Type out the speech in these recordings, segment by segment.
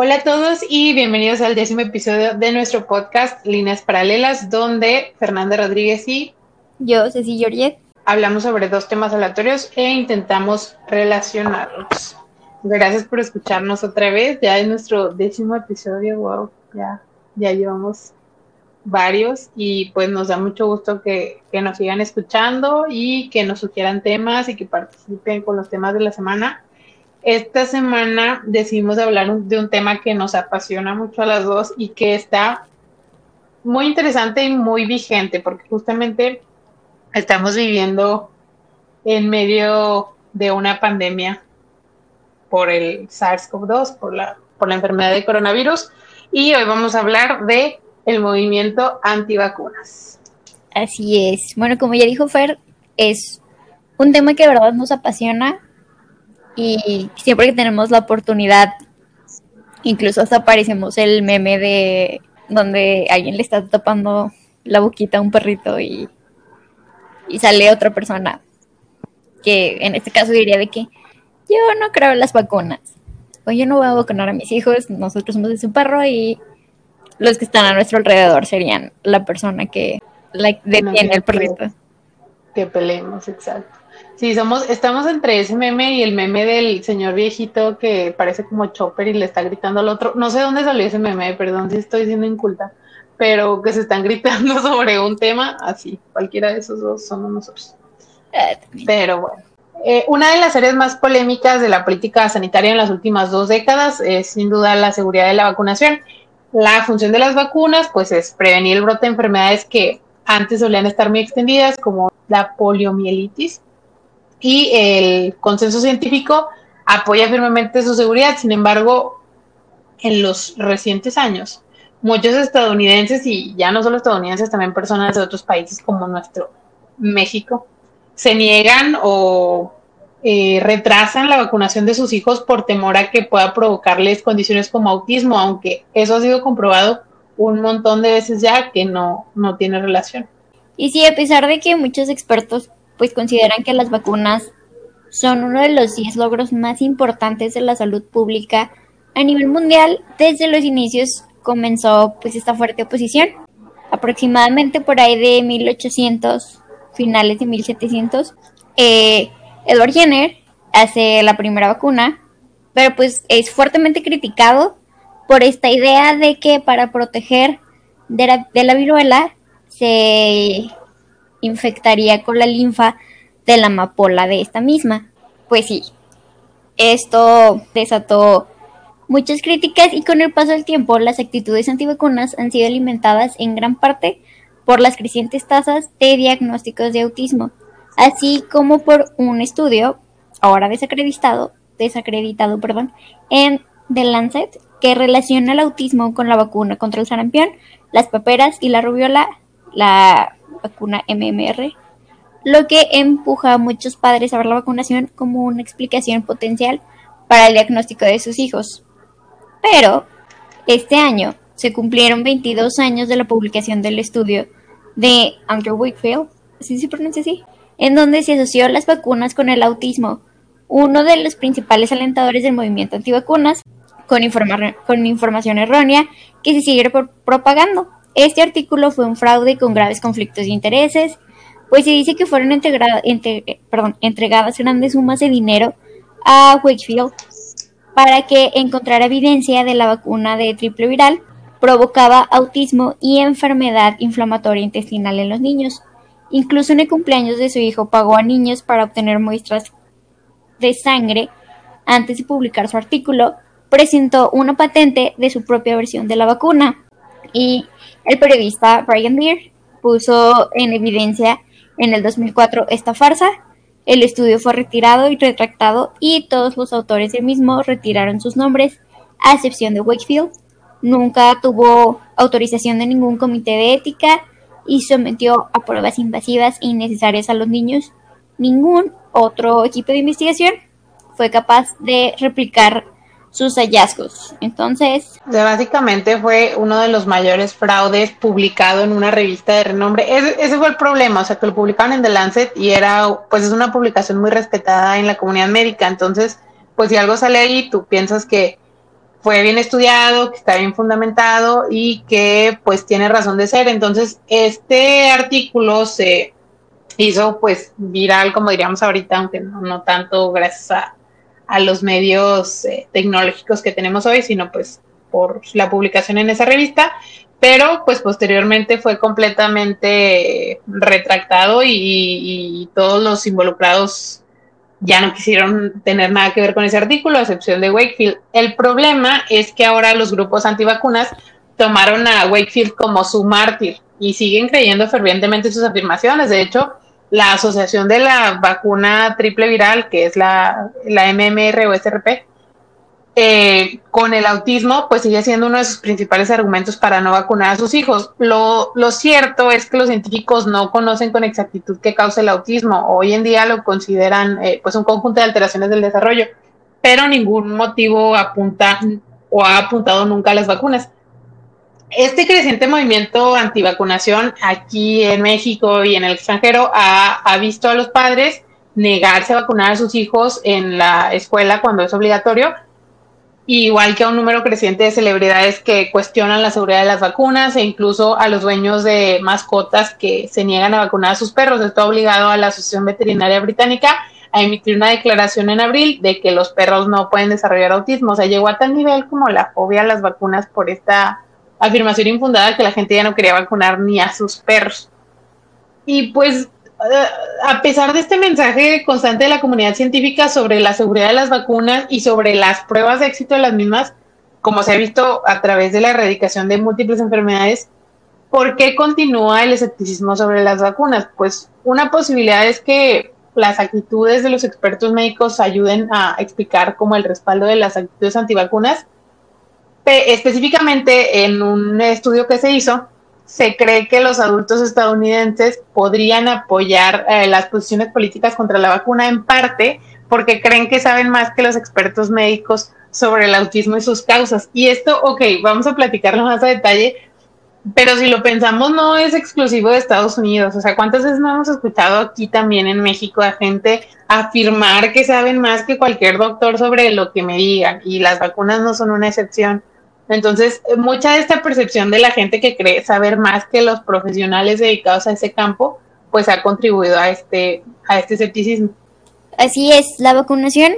Hola a todos y bienvenidos al décimo episodio de nuestro podcast Líneas Paralelas, donde Fernanda Rodríguez y yo, Ceci Georget, hablamos sobre dos temas aleatorios e intentamos relacionarlos. Gracias por escucharnos otra vez. Ya es nuestro décimo episodio. Wow, ya, ya llevamos varios y pues nos da mucho gusto que, que, nos sigan escuchando y que nos sugieran temas y que participen con los temas de la semana. Esta semana decidimos hablar de un tema que nos apasiona mucho a las dos y que está muy interesante y muy vigente porque justamente estamos viviendo en medio de una pandemia por el SARS-CoV-2, por la, por la enfermedad de coronavirus, y hoy vamos a hablar de el movimiento antivacunas. Así es. Bueno, como ya dijo Fer, es un tema que de verdad nos apasiona y siempre que tenemos la oportunidad, incluso hasta aparecemos el meme de donde alguien le está tapando la boquita a un perrito y y sale otra persona que en este caso diría de que yo no creo en las vacunas o yo no voy a vacunar a mis hijos, nosotros somos de su perro y los que están a nuestro alrededor serían la persona que like, detiene el perrito. Que peleemos, exacto. Sí, somos, estamos entre ese meme y el meme del señor viejito que parece como Chopper y le está gritando al otro. No sé dónde salió ese meme, perdón si estoy siendo inculta pero que se están gritando sobre un tema, así, cualquiera de esos dos somos nosotros. Ah, pero bueno. Eh, una de las áreas más polémicas de la política sanitaria en las últimas dos décadas es sin duda la seguridad de la vacunación. La función de las vacunas, pues, es prevenir el brote de enfermedades que antes solían estar muy extendidas, como la poliomielitis, y el consenso científico apoya firmemente su seguridad. Sin embargo, en los recientes años, muchos estadounidenses y ya no solo estadounidenses, también personas de otros países como nuestro México, se niegan o eh, retrasan la vacunación de sus hijos por temor a que pueda provocarles condiciones como autismo, aunque eso ha sido comprobado un montón de veces ya que no, no tiene relación. Y sí, a pesar de que muchos expertos pues consideran que las vacunas son uno de los 10 logros más importantes de la salud pública a nivel mundial desde los inicios comenzó pues esta fuerte oposición. Aproximadamente por ahí de 1800, finales de 1700, eh, Edward Jenner hace la primera vacuna, pero pues es fuertemente criticado por esta idea de que para proteger de la, de la viruela se infectaría con la linfa de la amapola de esta misma. Pues sí, esto desató muchas críticas y con el paso del tiempo las actitudes antivacunas han sido alimentadas en gran parte por las crecientes tasas de diagnósticos de autismo, así como por un estudio, ahora desacreditado, desacreditado perdón, en The Lancet, que relaciona el autismo con la vacuna contra el sarampión, las paperas y la rubiola, la vacuna MMR, lo que empuja a muchos padres a ver la vacunación como una explicación potencial para el diagnóstico de sus hijos. Pero este año se cumplieron 22 años de la publicación del estudio de Andrew Wakefield, ¿sí se pronuncia así? En donde se asoció las vacunas con el autismo, uno de los principales alentadores del movimiento antivacunas, con, con información errónea que se sigue propagando. Este artículo fue un fraude con graves conflictos de intereses, pues se dice que fueron entregadas grandes sumas de dinero a Wakefield para que encontrara evidencia de la vacuna de triple viral provocaba autismo y enfermedad inflamatoria intestinal en los niños. Incluso en el cumpleaños de su hijo pagó a niños para obtener muestras de sangre. Antes de publicar su artículo, presentó una patente de su propia versión de la vacuna. Y el periodista Brian Lear puso en evidencia en el 2004 esta farsa el estudio fue retirado y retractado y todos los autores del mismo retiraron sus nombres, a excepción de Wakefield. Nunca tuvo autorización de ningún comité de ética y sometió a pruebas invasivas e innecesarias a los niños. Ningún otro equipo de investigación fue capaz de replicar sus hallazgos. Entonces... básicamente fue uno de los mayores fraudes publicado en una revista de renombre. Ese, fue el problema, o sea, que lo publicaron en The Lancet y era, pues es una publicación muy respetada en la comunidad médica. Entonces, pues si algo sale ahí, tú piensas que fue bien estudiado, que está bien fundamentado y que pues tiene razón de ser. Entonces, este artículo se hizo pues viral, como diríamos ahorita, aunque no, tanto gracias a, los medios eh, tecnológicos que tenemos hoy, sino pues por la publicación en esa revista, pero pues posteriormente fue completamente retractado y todos los involucrados ya no quisieron tener nada que ver con ese artículo, a excepción de Wakefield. El problema es que ahora los grupos antivacunas tomaron a Wakefield como su mártir y siguen creyendo fervientemente sus afirmaciones. De hecho, la Asociación de la Vacuna Triple Viral, que es la, la MMR o SRP, eh, con el autismo, pues sigue siendo uno de sus principales argumentos para no vacunar a sus hijos. Lo, cierto es que los científicos no conocen con exactitud qué causa el autismo. Hoy en día lo consideran eh, pues un conjunto de alteraciones del desarrollo, pero ningún motivo apunta o ha apuntado nunca a las vacunas. Este creciente movimiento antivacunación aquí en México y en el extranjero ha, visto a los padres negarse a vacunar a sus hijos en la escuela cuando es obligatorio igual que a un número creciente de celebridades que cuestionan la seguridad de las vacunas e incluso a los dueños de mascotas que se niegan a vacunar a sus perros. Esto ha obligado a la Asociación Veterinaria Británica a emitir una declaración en abril de que los perros no pueden desarrollar autismo. O sea, llegó a tal nivel como la fobia a las vacunas por esta afirmación infundada que la gente ya no quería vacunar ni a sus perros. Y pues a pesar de este mensaje constante de la comunidad científica sobre la seguridad de las vacunas y sobre las pruebas de éxito de las mismas, como se ha visto a través de la erradicación de múltiples enfermedades, ¿por qué continúa el escepticismo sobre las vacunas? Pues una posibilidad es que las actitudes de los expertos médicos ayuden a explicar como el respaldo de las actitudes antivacunas. Específicamente en un estudio que se hizo, se cree que los adultos estadounidenses podrían apoyar eh, las posiciones políticas contra la vacuna en parte porque creen que saben más que los expertos médicos sobre el autismo y sus causas. Y esto, ok, vamos a platicarlo más a detalle, pero si lo pensamos no es exclusivo de Estados Unidos. O sea, ¿cuántas veces no hemos escuchado aquí también en México a gente afirmar que saben más que cualquier doctor sobre lo que me digan? Y las vacunas no son una excepción. Entonces, mucha de esta percepción de la gente que cree saber más que los profesionales dedicados a ese campo, pues ha contribuido a este, a este escepticismo. Así es, la vacunación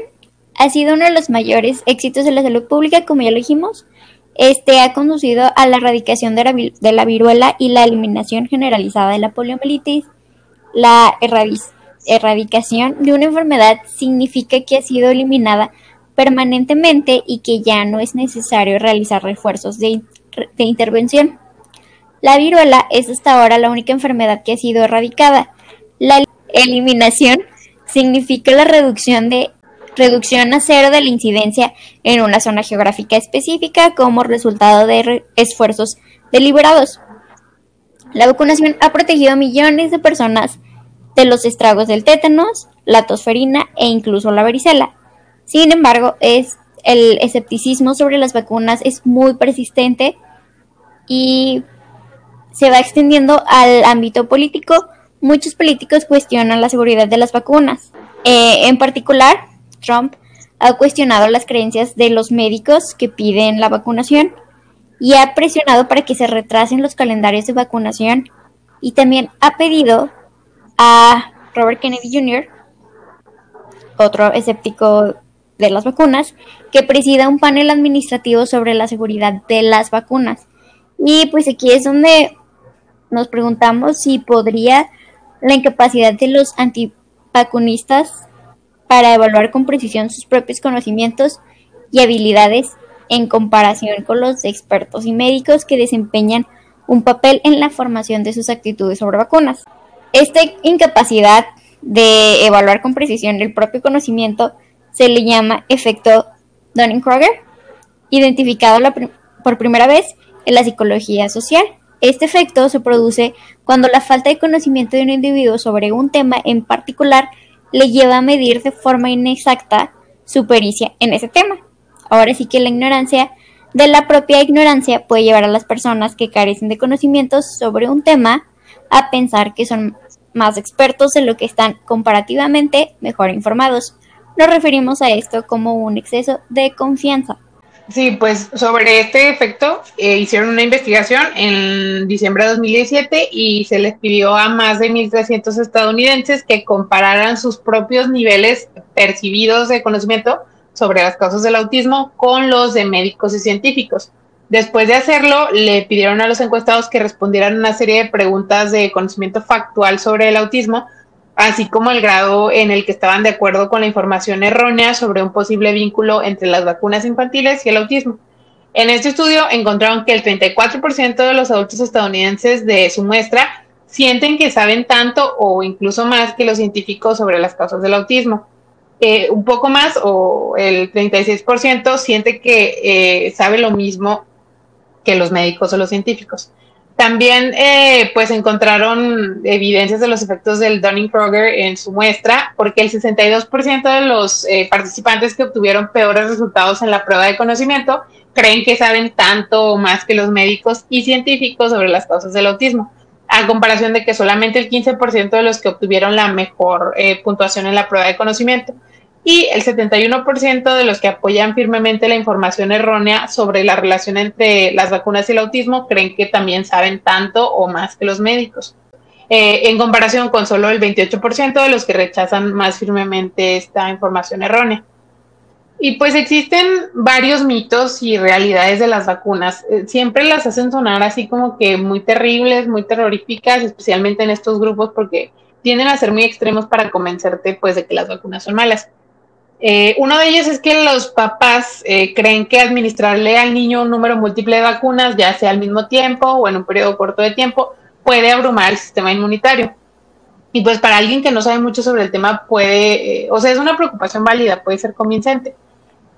ha sido uno de los mayores éxitos de la salud pública, como ya lo dijimos. Este ha conducido a la erradicación de la, de la viruela y la eliminación generalizada de la poliomielitis. La erradicación de una enfermedad significa que ha sido eliminada permanentemente y que ya no es necesario realizar refuerzos de, intervención. La viruela es hasta ahora la única enfermedad que ha sido erradicada. La eliminación significa la reducción reducción a cero de la incidencia en una zona geográfica específica como resultado de esfuerzos deliberados. La vacunación ha protegido a millones de personas de los estragos del tétanos, la tosferina e incluso la varicela. Sin embargo, es, el escepticismo sobre las vacunas es muy persistente y se va extendiendo al ámbito político. Muchos políticos cuestionan la seguridad de las vacunas. Eh, en particular, Trump ha cuestionado las creencias de los médicos que piden la vacunación y ha presionado para que se retrasen los calendarios de vacunación y también ha pedido a Robert Kennedy Jr., otro escéptico de las vacunas, que presida un panel administrativo sobre la seguridad de las vacunas. Y pues aquí es donde nos preguntamos si podría la incapacidad de los antivacunistas para evaluar con precisión sus propios conocimientos y habilidades en comparación con los expertos y médicos que desempeñan un papel en la formación de sus actitudes sobre vacunas. Esta incapacidad de evaluar con precisión el propio conocimiento se le llama efecto Dunning-Kruger, identificado por primera vez en la psicología social. Este efecto se produce cuando la falta de conocimiento de un individuo sobre un tema en particular le lleva a medir de forma inexacta su pericia en ese tema. Ahora sí que la ignorancia de la propia ignorancia puede llevar a las personas que carecen de conocimientos sobre un tema a pensar que son más expertos en lo que están comparativamente mejor informados. Nos referimos a esto como un exceso de confianza. Sí, pues sobre este efecto eh, hicieron una investigación en diciembre de 2017 y se les pidió a más de 1.300 estadounidenses que compararan sus propios niveles percibidos de conocimiento sobre las causas del autismo con los de médicos y científicos. Después de hacerlo, le pidieron a los encuestados que respondieran una serie de preguntas de conocimiento factual sobre el autismo así como el grado en el que estaban de acuerdo con la información errónea sobre un posible vínculo entre las vacunas infantiles y el autismo. En este estudio encontraron que el 34% de los adultos estadounidenses de su muestra sienten que saben tanto o incluso más que los científicos sobre las causas del autismo. Eh, un poco más o el 36% siente que eh, sabe lo mismo que los médicos o los científicos. También eh, pues encontraron evidencias de los efectos del Dunning-Kroger en su muestra, porque el 62% de los eh, participantes que obtuvieron peores resultados en la prueba de conocimiento creen que saben tanto o más que los médicos y científicos sobre las causas del autismo, a comparación de que solamente el 15% de los que obtuvieron la mejor eh, puntuación en la prueba de conocimiento y el 71% de los que apoyan firmemente la información errónea sobre la relación entre las vacunas y el autismo creen que también saben tanto o más que los médicos. Eh, en comparación con solo el 28% de los que rechazan más firmemente esta información errónea. Y pues existen varios mitos y realidades de las vacunas. Eh, siempre las hacen sonar así como que muy terribles, muy terroríficas, especialmente en estos grupos porque tienden a ser muy extremos para convencerte pues de que las vacunas son malas. Eh, uno de ellos es que los papás eh, creen que administrarle al niño un número múltiple de vacunas, ya sea al mismo tiempo o en un periodo corto de tiempo, puede abrumar el sistema inmunitario. Y pues para alguien que no sabe mucho sobre el tema puede, eh, o sea, es una preocupación válida, puede ser convincente.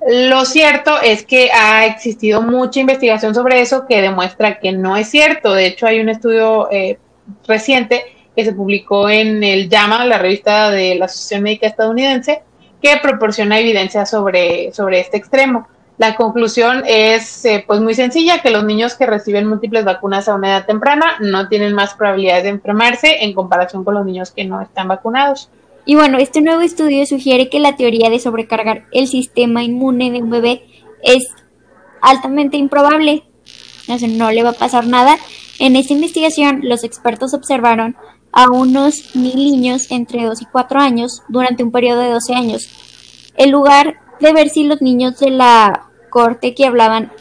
Lo cierto es que ha existido mucha investigación sobre eso que demuestra que no es cierto. De hecho, hay un estudio reciente que se publicó en el JAMA, la revista de la Asociación Médica Estadounidense, que proporciona evidencia sobre, sobre este extremo. La conclusión es eh, pues muy sencilla, que los niños que reciben múltiples vacunas a una edad temprana no tienen más probabilidades de enfermarse en comparación con los niños que no están vacunados. Y bueno, este nuevo estudio sugiere que la teoría de sobrecargar el sistema inmune de un bebé es altamente improbable. no le va a pasar nada. En esta investigación, los expertos observaron a unos mil niños entre 2 y 4 años durante un periodo de 12 años. En lugar de ver si los niños de la corte que hablaban,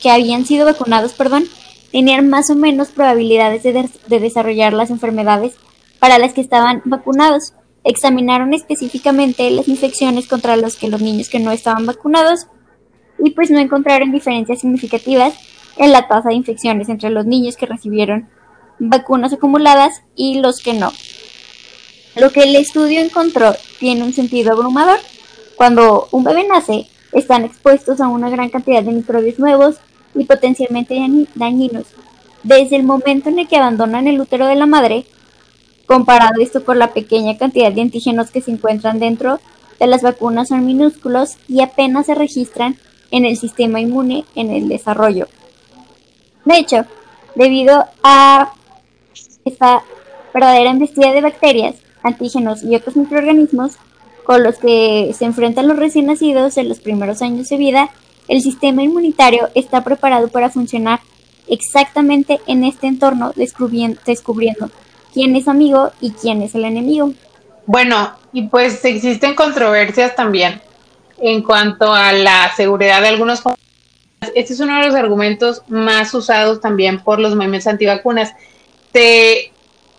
que habían sido vacunados, perdón, tenían más o menos probabilidades de, de desarrollar las enfermedades para las que estaban vacunados. Examinaron específicamente las infecciones contra los que los niños que no estaban vacunados y pues no encontraron diferencias significativas en la tasa de infecciones entre los niños que recibieron vacunas acumuladas y los que no. Lo que el estudio encontró tiene un sentido abrumador. Cuando un bebé nace, están expuestos a una gran cantidad de microbios nuevos y potencialmente dañinos. Desde el momento en el que abandonan el útero de la madre, comparado esto con la pequeña cantidad de antígenos que se encuentran dentro de las vacunas son minúsculos y apenas se registran en el sistema inmune en el desarrollo. De hecho, debido a esta verdadera embestida de bacterias, antígenos y otros microorganismos con los que se enfrentan los recién nacidos en los primeros años de vida, el sistema inmunitario está preparado para funcionar exactamente en este entorno, descubriendo, descubriendo quién es amigo y quién es el enemigo. Bueno, y pues existen controversias también en cuanto a la seguridad de algunos este es uno de los argumentos más usados también por los memes antivacunas te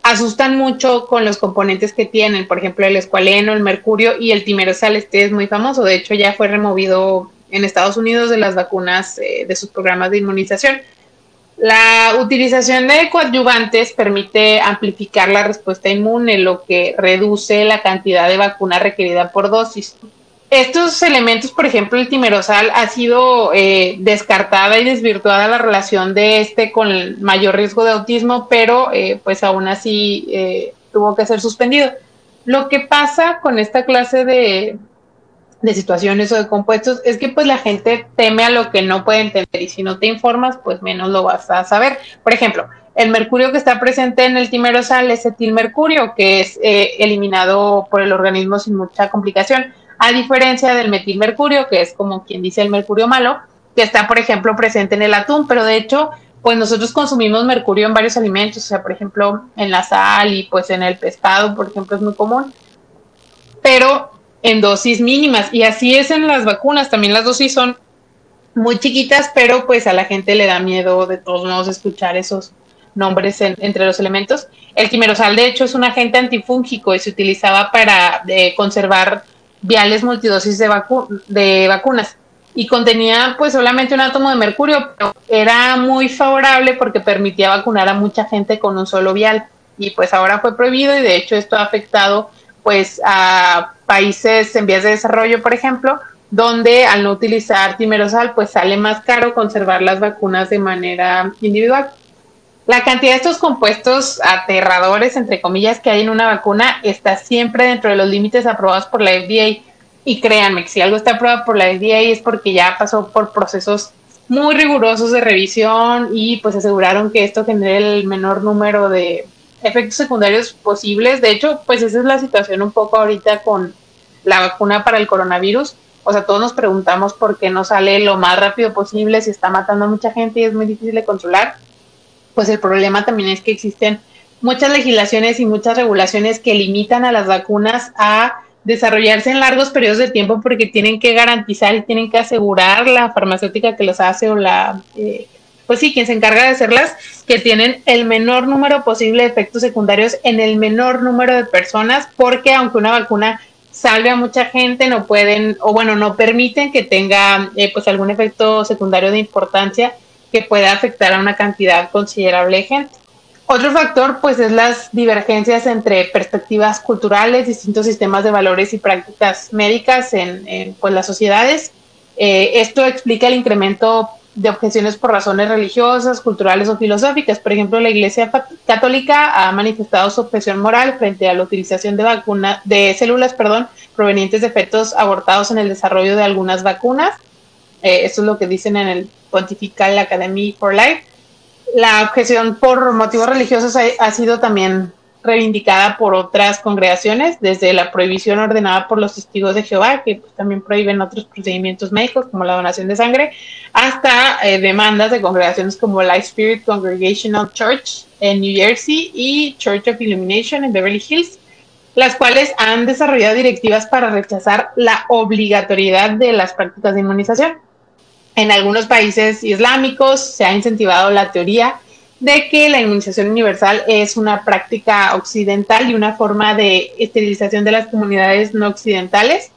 asustan mucho con los componentes que tienen, por ejemplo, el escualeno, el mercurio y el timerosal, este es muy famoso, de hecho ya fue removido en Estados Unidos de las vacunas eh, de sus programas de inmunización. La utilización de coadyuvantes permite amplificar la respuesta inmune, lo que reduce la cantidad de vacuna requerida por dosis. Estos elementos, por ejemplo, el timerosal ha sido eh, descartada y desvirtuada la relación de este con el mayor riesgo de autismo, pero eh, pues aún así eh, tuvo que ser suspendido. Lo que pasa con esta clase de, de situaciones o de compuestos es que pues la gente teme a lo que no puede entender y si no te informas, pues menos lo vas a saber. Por ejemplo, el mercurio que está presente en el timerosal es etilmercurio, que es eliminado por el organismo sin mucha complicación a diferencia del metilmercurio, que es como quien dice el mercurio malo, que está, por ejemplo, presente en el atún, pero de hecho, pues nosotros consumimos mercurio en varios alimentos, o sea, por ejemplo, en la sal y pues en el pescado, por ejemplo, es muy común, pero en dosis mínimas. Y así es en las vacunas, también las dosis son muy chiquitas, pero pues a la gente le da miedo de todos modos escuchar esos nombres entre los elementos. El quimerosal, de hecho, es un agente antifúngico y se utilizaba para eh, conservar viales multidosis de, de vacunas y contenía pues solamente un átomo de mercurio, pero era muy favorable porque permitía vacunar a mucha gente con un solo vial y pues ahora fue prohibido y de hecho esto ha afectado pues a países en vías de desarrollo, por ejemplo, donde al no utilizar timerosal pues sale más caro conservar las vacunas de manera individual. La cantidad de estos compuestos aterradores, entre comillas, que hay en una vacuna está siempre dentro de los límites aprobados por la FDA. Y créanme que si algo está aprobado por la FDA es porque ya pasó por procesos muy rigurosos de revisión y pues aseguraron que esto genere el menor número de efectos secundarios posibles. De hecho, pues esa es la situación un poco ahorita con la vacuna para el coronavirus. O sea, todos nos preguntamos por qué no sale lo más rápido posible, si está matando a mucha gente y es muy difícil de controlar pues el problema también es que existen muchas legislaciones y muchas regulaciones que limitan a las vacunas a desarrollarse en largos periodos de tiempo porque tienen que garantizar y tienen que asegurar la farmacéutica que los hace o la, eh, pues sí, quien se encarga de hacerlas, que tienen el menor número posible de efectos secundarios en el menor número de personas, porque aunque una vacuna salve a mucha gente, no pueden, o bueno, no permiten que tenga eh, pues algún efecto secundario de importancia que puede afectar a una cantidad considerable de gente. Otro factor, pues, es las divergencias entre perspectivas culturales, distintos sistemas de valores y prácticas médicas en, pues, las sociedades. Eh, esto explica el incremento de objeciones por razones religiosas, culturales o filosóficas. Por ejemplo, la Iglesia Católica ha manifestado su objeción moral frente a la utilización de vacunas, de células, perdón, provenientes de fetos abortados en el desarrollo de algunas vacunas. Eh, esto es lo que dicen en el Pontifical Academy for Life. La objeción por motivos religiosos ha, sido también reivindicada por otras congregaciones, desde la prohibición ordenada por los testigos de Jehová, que pues, también prohíben otros procedimientos médicos como la donación de sangre, hasta eh, demandas de congregaciones como Life Spirit Congregational Church en New Jersey y Church of Illumination en Beverly Hills, las cuales han desarrollado directivas para rechazar la obligatoriedad de las prácticas de inmunización. En algunos países islámicos se ha incentivado la teoría de que la inmunización universal es una práctica occidental y una forma de esterilización de las comunidades no occidentales.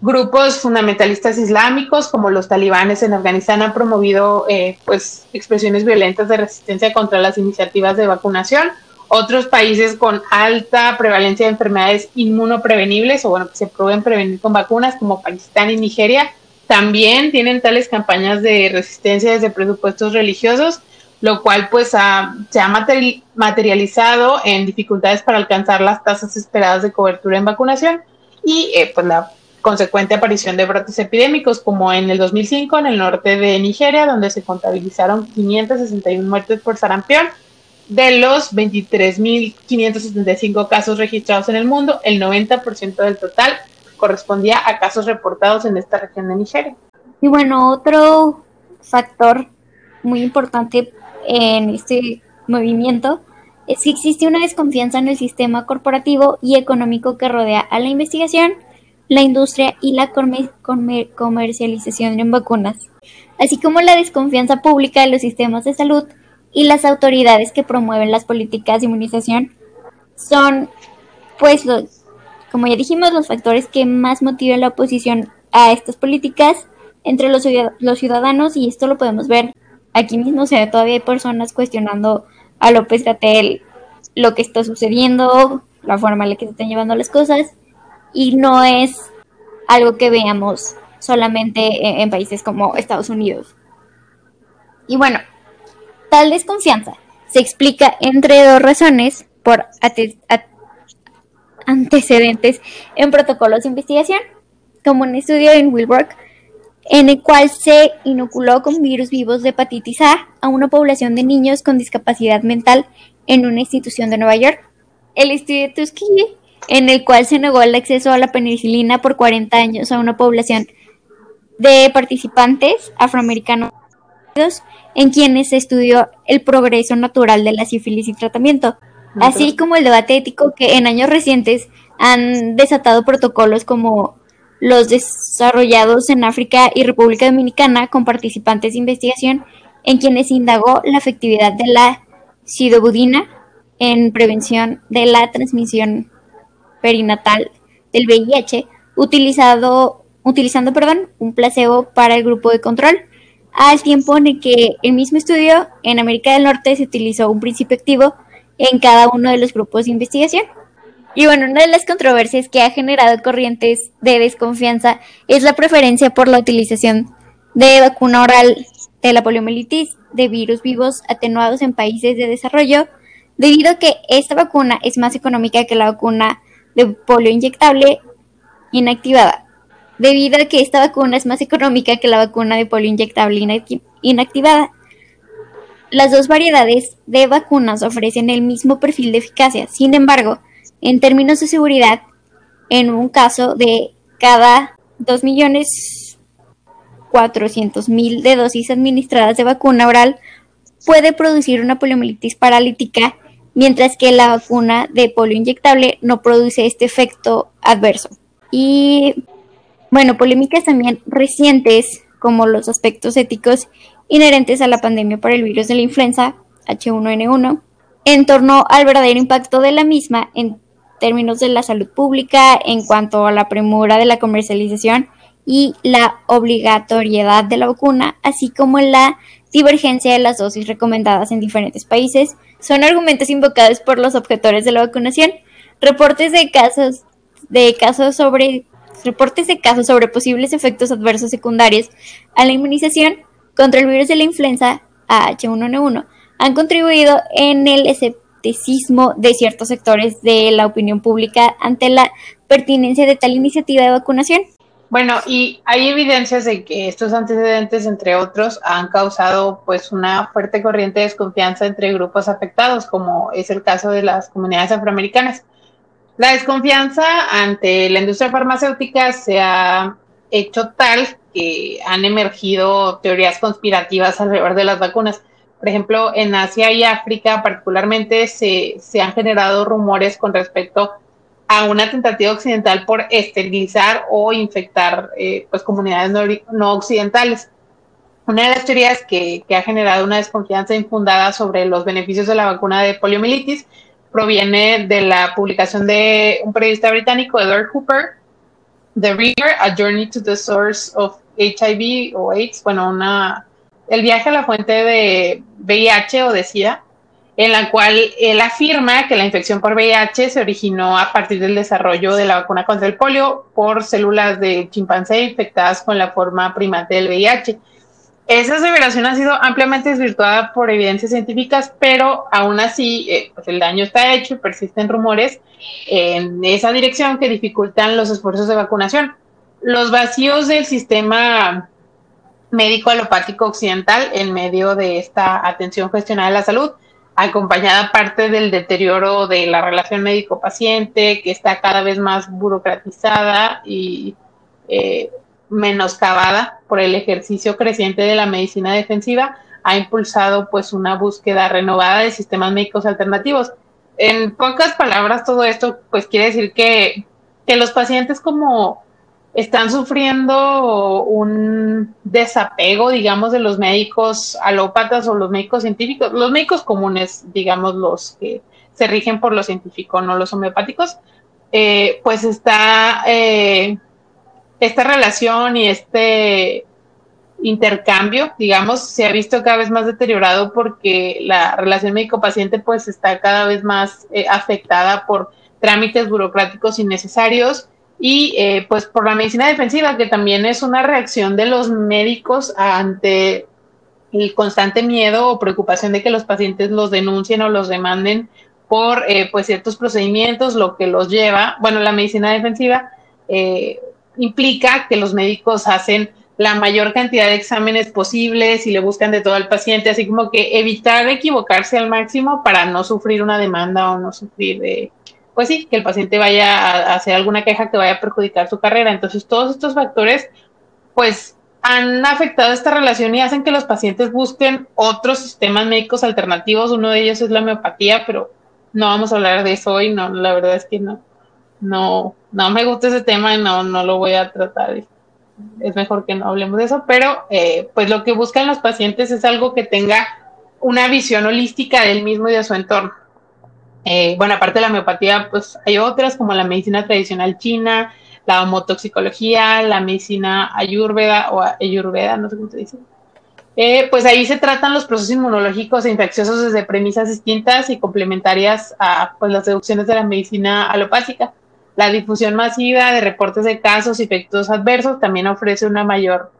Grupos fundamentalistas islámicos como los talibanes en Afganistán han promovido eh, pues, expresiones violentas de resistencia contra las iniciativas de vacunación. Otros países con alta prevalencia de enfermedades inmunoprevenibles o bueno, que se pueden prevenir con vacunas como Pakistán y Nigeria también tienen tales campañas de resistencia desde presupuestos religiosos, lo cual pues se ha materializado en dificultades para alcanzar las tasas esperadas de cobertura en vacunación y eh, pues la consecuente aparición de brotes epidémicos como en el 2005 en el norte de Nigeria, donde se contabilizaron 561 muertes por sarampión. De los 23.575 casos registrados en el mundo, el 90% del total correspondía a casos reportados en esta región de Nigeria. Y bueno, otro factor muy importante en este movimiento es que existe una desconfianza en el sistema corporativo y económico que rodea a la investigación, la industria y la comercialización en vacunas, así como la desconfianza pública de los sistemas de salud y las autoridades que promueven las políticas de inmunización son pues los como ya dijimos, los factores que más motivan la oposición a estas políticas entre los, ciudadanos, y esto lo podemos ver aquí mismo, o sea, todavía hay personas cuestionando a López Gatel lo que está sucediendo, la forma en la que se están llevando las cosas, y no es algo que veamos solamente en, países como Estados Unidos. Y bueno, tal desconfianza se explica entre dos razones por antecedentes en protocolos de investigación, como un estudio en Wilbrook, en el cual se inoculó con virus vivos de hepatitis A a una población de niños con discapacidad mental en una institución de Nueva York. El estudio Tuskegee, en el cual se negó el acceso a la penicilina por 40 años a una población de participantes afroamericanos en quienes se estudió el progreso natural de la sífilis y tratamiento, así como el debate ético que en años recientes han desatado protocolos como los desarrollados en África y República Dominicana con participantes de investigación en quienes indagó la efectividad de la sidobudina en prevención de la transmisión perinatal del VIH, utilizado, utilizando perdón, un placebo para el grupo de control, al tiempo en el que el mismo estudio en América del Norte se utilizó un principio activo en cada uno de los grupos de investigación. Y bueno, una de las controversias que ha generado corrientes de desconfianza es la preferencia por la utilización de vacuna oral de la poliomielitis de virus vivos atenuados en países de desarrollo, debido a que esta vacuna es más económica que la vacuna de polio inyectable inactivada, debido a que esta vacuna es más económica que la vacuna de polio inyectable inactivada. Las dos variedades de vacunas ofrecen el mismo perfil de eficacia, sin embargo, en términos de seguridad, en un caso de cada 2.400.000 de dosis administradas de vacuna oral, puede producir una poliomielitis paralítica mientras que la vacuna de polio inyectable no produce este efecto adverso. Y bueno, polémicas también recientes, como los aspectos éticos inherentes a la pandemia por el virus de la influenza H1N1, en torno al verdadero impacto de la misma en términos de la salud pública, en cuanto a la premura de la comercialización y la obligatoriedad de la vacuna, así como la divergencia de las dosis recomendadas en diferentes países, son argumentos invocados por los objetores de la vacunación. Reportes de casos de casos sobre reportes de casos sobre posibles efectos adversos secundarios a la inmunización contra el virus de la influenza H1N1 han contribuido en el escepticismo de ciertos sectores de la opinión pública ante la pertinencia de tal iniciativa de vacunación. Bueno, y hay evidencias de que estos antecedentes, entre otros, han causado pues una fuerte corriente de desconfianza entre grupos afectados, como es el caso de las comunidades afroamericanas. La desconfianza ante la industria farmacéutica se ha hecho tal que han emergido teorías conspirativas alrededor de las vacunas. Por ejemplo, en Asia y África particularmente se, se han generado rumores con respecto a una tentativa occidental por esterilizar o infectar eh, pues comunidades no, occidentales. Una de las teorías que, ha generado una desconfianza infundada sobre los beneficios de la vacuna de poliomielitis proviene de la publicación de un periodista británico, Edward Hooper, The River, A Journey to the Source of HIV o AIDS, bueno, una, el viaje a la fuente de VIH o de SIDA, en la cual él afirma que la infección por VIH se originó a partir del desarrollo de la vacuna contra el polio por células de chimpancé infectadas con la forma primate del VIH. Esa aseveración ha sido ampliamente desvirtuada por evidencias científicas, pero aún así eh, pues el daño está hecho y persisten rumores en esa dirección que dificultan los esfuerzos de vacunación. Los vacíos del sistema médico alopático occidental en medio de esta atención gestionada de la salud acompañada parte del deterioro de la relación médico-paciente, que está cada vez más burocratizada y eh, menoscabada por el ejercicio creciente de la medicina defensiva, ha impulsado pues una búsqueda renovada de sistemas médicos alternativos. En pocas palabras, todo esto pues quiere decir que, que los pacientes como están sufriendo un desapego, digamos, de los médicos alópatas o los médicos científicos, los médicos comunes, digamos, los que se rigen por lo científico, no los homeopáticos, eh, pues está eh, esta relación y este intercambio, digamos, se ha visto cada vez más deteriorado porque la relación médico-paciente pues está cada vez más eh, afectada por trámites burocráticos innecesarios, y eh, pues por la medicina defensiva, que también es una reacción de los médicos ante el constante miedo o preocupación de que los pacientes los denuncien o los demanden por eh, pues ciertos procedimientos, lo que los lleva, bueno, la medicina defensiva eh, implica que los médicos hacen la mayor cantidad de exámenes posibles y le buscan de todo al paciente, así como que evitar equivocarse al máximo para no sufrir una demanda o no sufrir de, pues sí, que el paciente vaya a hacer alguna queja que vaya a perjudicar su carrera. Entonces, todos estos factores, pues han afectado esta relación y hacen que los pacientes busquen otros sistemas médicos alternativos. Uno de ellos es la homeopatía, pero no vamos a hablar de eso hoy. No, la verdad es que no, no, no me gusta ese tema y no, no lo voy a tratar. Es mejor que no hablemos de eso, pero eh, pues lo que buscan los pacientes es algo que tenga una visión holística del mismo y de su entorno. Eh, bueno, aparte de la homeopatía, pues hay otras como la medicina tradicional china, la homotoxicología, la medicina ayurveda o ayurveda, no sé cómo se dice. Eh, pues ahí se tratan los procesos inmunológicos e infecciosos desde premisas distintas y complementarias a pues, las deducciones de la medicina alopática. La difusión masiva de reportes de casos y efectos adversos también ofrece una mayor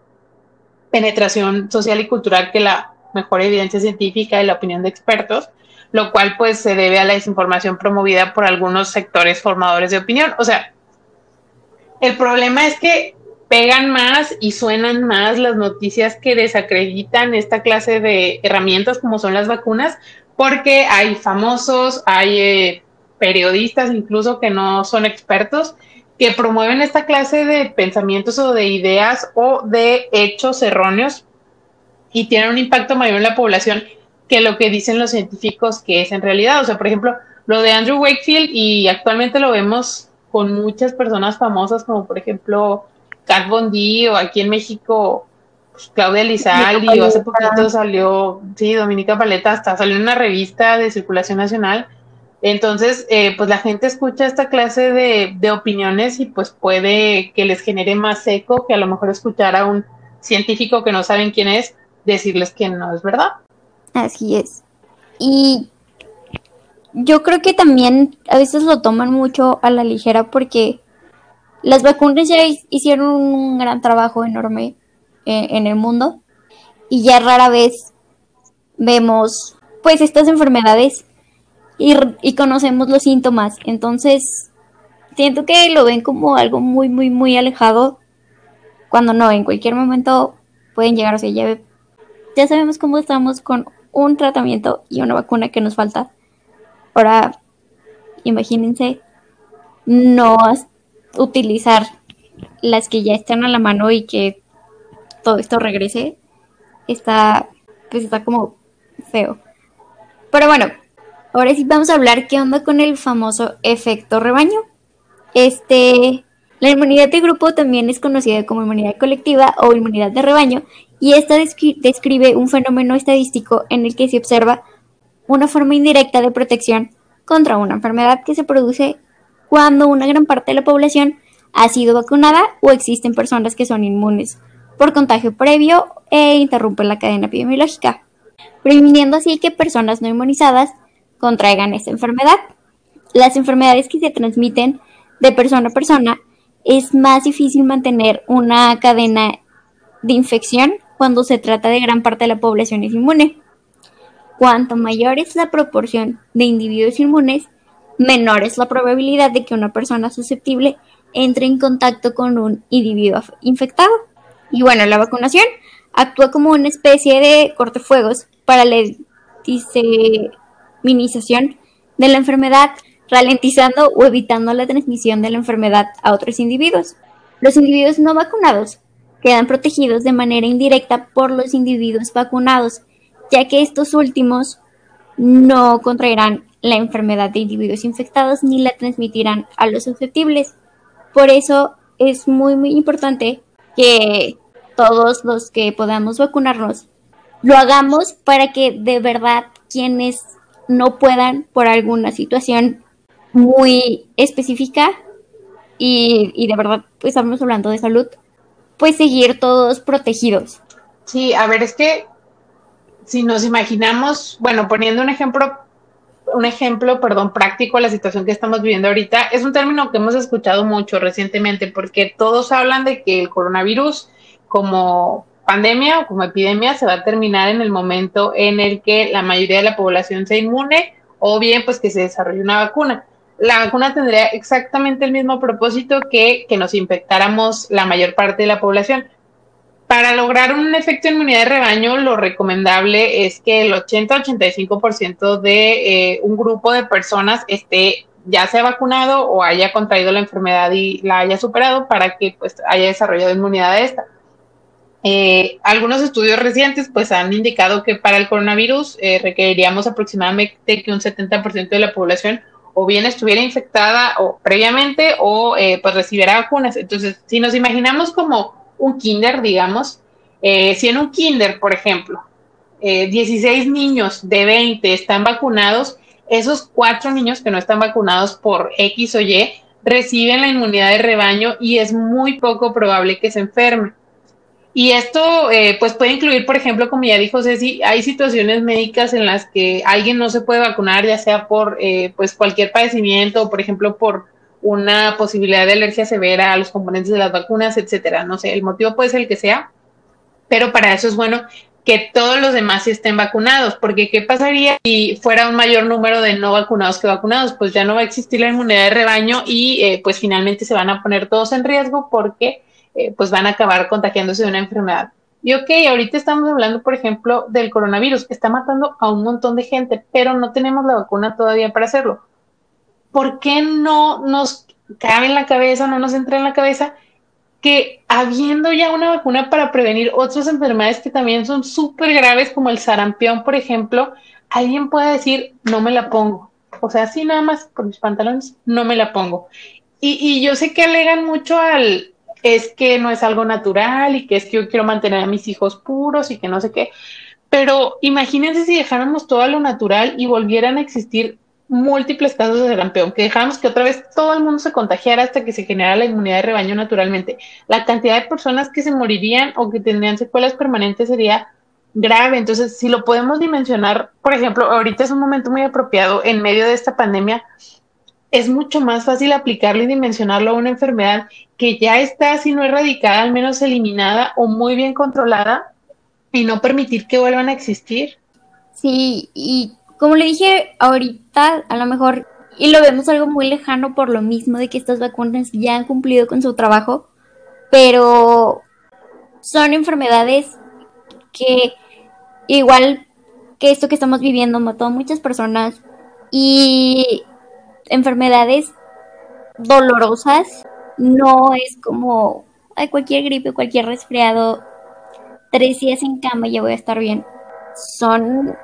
penetración social y cultural que la mejor evidencia científica y la opinión de expertos, lo cual pues se debe a la desinformación promovida por algunos sectores formadores de opinión. O sea, el problema es que pegan más y suenan más las noticias que desacreditan esta clase de herramientas como son las vacunas, porque hay famosos, hay eh, periodistas incluso que no son expertos que promueven esta clase de pensamientos o de ideas o de hechos erróneos y tienen un impacto mayor en la población que lo que dicen los científicos que es en realidad. O sea, por ejemplo, lo de Andrew Wakefield y actualmente lo vemos con muchas personas famosas, como por ejemplo Kat Bondi o aquí en México pues, Claudia Lizaldi, o hace poquito salió, sí, Dominica Paleta, hasta salió en una revista de circulación nacional. Entonces, eh, pues la gente escucha esta clase de, de, opiniones y pues puede que les genere más eco que a lo mejor escuchar a un científico que no saben quién es decirles que no es verdad. Así es. Y yo creo que también a veces lo toman mucho a la ligera porque las vacunas ya hicieron un gran trabajo enorme eh, en, el mundo y ya rara vez vemos pues estas enfermedades y, y conocemos los síntomas. Entonces, siento que lo ven como algo muy, muy, muy alejado cuando no, en cualquier momento pueden llegar, o sea, ya, ya sabemos cómo estamos con un tratamiento y una vacuna que nos falta Ahora, imagínense no utilizar las que ya están a la mano y que todo esto regrese. Está, pues está como feo. Pero bueno, ahora sí vamos a hablar qué onda con el famoso efecto rebaño. Este, la inmunidad de grupo también es conocida como inmunidad colectiva o inmunidad de rebaño y esta describe un fenómeno estadístico en el que se observa una forma indirecta de protección contra una enfermedad que se produce cuando una gran parte de la población ha sido vacunada o existen personas que son inmunes por contagio previo e interrumpen la cadena epidemiológica, previniendo así que personas no inmunizadas contraigan esta enfermedad. Las enfermedades que se transmiten de persona a persona es más difícil mantener una cadena de infección cuando se trata de gran parte de la población es inmune. Cuanto mayor es la proporción de individuos inmunes, menor es la probabilidad de que una persona susceptible entre en contacto con un individuo infectado. Y bueno, la vacunación actúa como una especie de cortefuegos para la diseminización de la enfermedad, ralentizando o evitando la transmisión de la enfermedad a otros individuos. Los individuos no vacunados quedan protegidos de manera indirecta por los individuos vacunados ya que estos últimos no contraerán la enfermedad de individuos infectados ni la transmitirán a los susceptibles. Por eso es muy, muy importante que todos los que podamos vacunarnos lo hagamos para que de verdad quienes no puedan por alguna situación muy específica y, y de verdad pues estamos hablando de salud, pues seguir todos protegidos. Sí, a ver, es que si nos imaginamos, bueno, poniendo un ejemplo un ejemplo, perdón, práctico a la situación que estamos viviendo ahorita. Es un término que hemos escuchado mucho recientemente porque todos hablan de que el coronavirus como pandemia o como epidemia se va a terminar en el momento en el que la mayoría de la población se inmune o bien pues que se desarrolle una vacuna. La vacuna tendría exactamente el mismo propósito que que nos infectáramos la mayor parte de la población. Para lograr un efecto de inmunidad de rebaño, lo recomendable es que el 80-85% de eh, un grupo de personas esté ya sea vacunado o haya contraído la enfermedad y la haya superado para que pues haya desarrollado inmunidad a esta. Eh, algunos estudios recientes pues han indicado que para el coronavirus eh, requeriríamos aproximadamente que un 70% de la población o bien estuviera infectada o previamente o eh, pues recibiera vacunas. Entonces, si nos imaginamos como un kinder, digamos, eh, si en un kinder, por ejemplo, 16 niños de 20 están vacunados, esos cuatro niños que no están vacunados por X o Y reciben la inmunidad de rebaño y es muy poco probable que se enfermen. Y esto, eh, pues puede incluir, por ejemplo, como ya dijo Ceci, hay situaciones médicas en las que alguien no se puede vacunar, ya sea por, eh, pues cualquier padecimiento, o por ejemplo, por una posibilidad de alergia severa a los componentes de las vacunas, etcétera. No sé, el motivo puede ser el que sea, pero para eso es bueno que todos los demás estén vacunados, porque ¿qué pasaría si fuera un mayor número de no vacunados que vacunados? Pues ya no va a existir la inmunidad de rebaño y eh, pues finalmente se van a poner todos en riesgo porque eh, pues van a acabar contagiándose de una enfermedad. Y ok, ahorita estamos hablando, por ejemplo, del coronavirus, que está matando a un montón de gente, pero no tenemos la vacuna todavía para hacerlo. ¿Por qué no nos cabe en la cabeza, no nos entra en la cabeza que habiendo ya una vacuna para prevenir otras enfermedades que también son súper graves, como el sarampión, por ejemplo, alguien puede decir, no me la pongo. O sea, así nada más por mis pantalones, no me la pongo. Y, y yo sé que alegan mucho al, es que no es algo natural y que es que yo quiero mantener a mis hijos puros y que no sé qué. Pero imagínense si dejáramos todo lo natural y volvieran a existir múltiples casos de sarampión, que dejáramos que otra vez todo el mundo se contagiara hasta que se generara la inmunidad de rebaño naturalmente. La cantidad de personas que se morirían o que tendrían secuelas permanentes sería grave. Entonces, si lo podemos dimensionar, por ejemplo, ahorita es un momento muy apropiado en medio de esta pandemia es mucho más fácil aplicarlo y dimensionarlo a una enfermedad que ya está, si no erradicada, al menos eliminada o muy bien controlada y no permitir que vuelvan a existir. Sí, y como le dije ahorita, a lo mejor, y lo vemos algo muy lejano por lo mismo de que estas vacunas ya han cumplido con su trabajo, pero son enfermedades que igual que esto que estamos viviendo mató a muchas personas y enfermedades dolorosas, no es como hay cualquier gripe, cualquier resfriado, tres días en cama y ya voy a estar bien. Son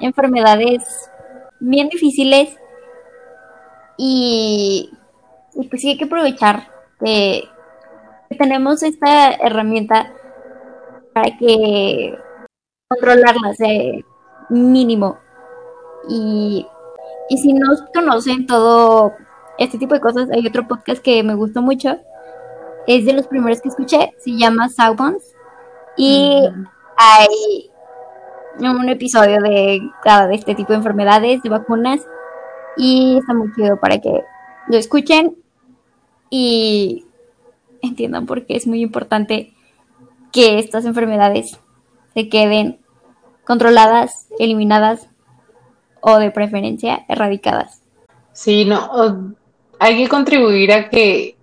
enfermedades bien difíciles y, pues sí hay que aprovechar que, tenemos esta herramienta para que controlarlas mínimo y y si no conocen todo este tipo de cosas, hay otro podcast que me gustó mucho. Es de los primeros que escuché, se llama Soundbones. Y hay un episodio de cada de este tipo de enfermedades, de vacunas. Y está muy chido para que lo escuchen y entiendan por qué es muy importante que estas enfermedades se queden controladas, eliminadas o de preferencia erradicadas. Sí, no, hay que contribuir a que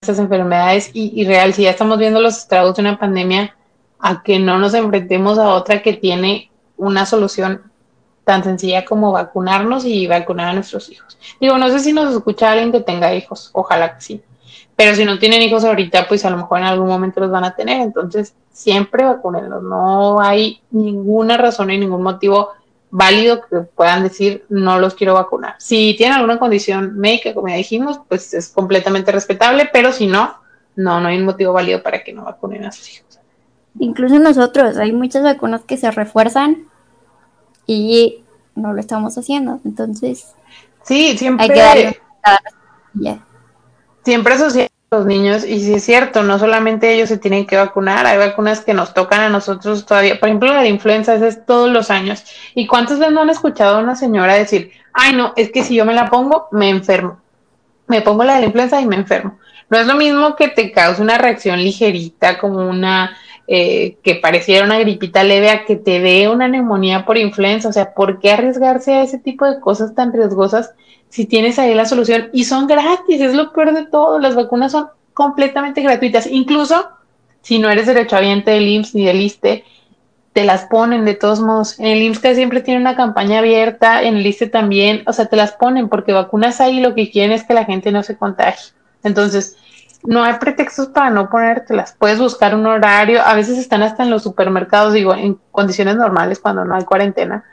estas enfermedades y, real, si ya estamos viendo los estragos de una pandemia, a que no nos enfrentemos a otra que tiene una solución tan sencilla como vacunarnos y vacunar a nuestros hijos. Digo, no sé si nos escucha alguien que tenga hijos, ojalá que sí. Pero si no tienen hijos ahorita, pues a lo mejor en algún momento los van a tener. Entonces, siempre vacunenlos. No hay ninguna razón y ningún motivo válido que puedan decir no los quiero vacunar. Si tienen alguna condición médica, como ya dijimos, pues es completamente respetable, pero si no, no, no hay un motivo válido para que no vacunen a sus hijos. Incluso nosotros, hay muchas vacunas que se refuerzan y no lo estamos haciendo, entonces sí, siempre hay que darle siempre los niños y si es cierto, no solamente ellos se tienen que vacunar, hay vacunas que nos tocan a nosotros todavía, por ejemplo la de influenza es todos los años y cuántas veces no han escuchado a una señora decir, ay no, es que si yo me la pongo me enfermo, me pongo la de la influenza y me enfermo. No es lo mismo que te cause una reacción ligerita como una eh, que pareciera una gripita leve a que te dé una neumonía por influenza, o sea, ¿por qué arriesgarse a ese tipo de cosas tan riesgosas? si tienes ahí la solución y son gratis, es lo peor de todo, las vacunas son completamente gratuitas, incluso si no eres derechohabiente del IMSS ni del ISTE, te las ponen de todos modos. En el IMSS que siempre tiene una campaña abierta, en el ISTE también, o sea, te las ponen porque vacunas ahí lo que quieren es que la gente no se contagie. Entonces, no hay pretextos para no ponértelas. Puedes buscar un horario, a veces están hasta en los supermercados, digo, en condiciones normales cuando no hay cuarentena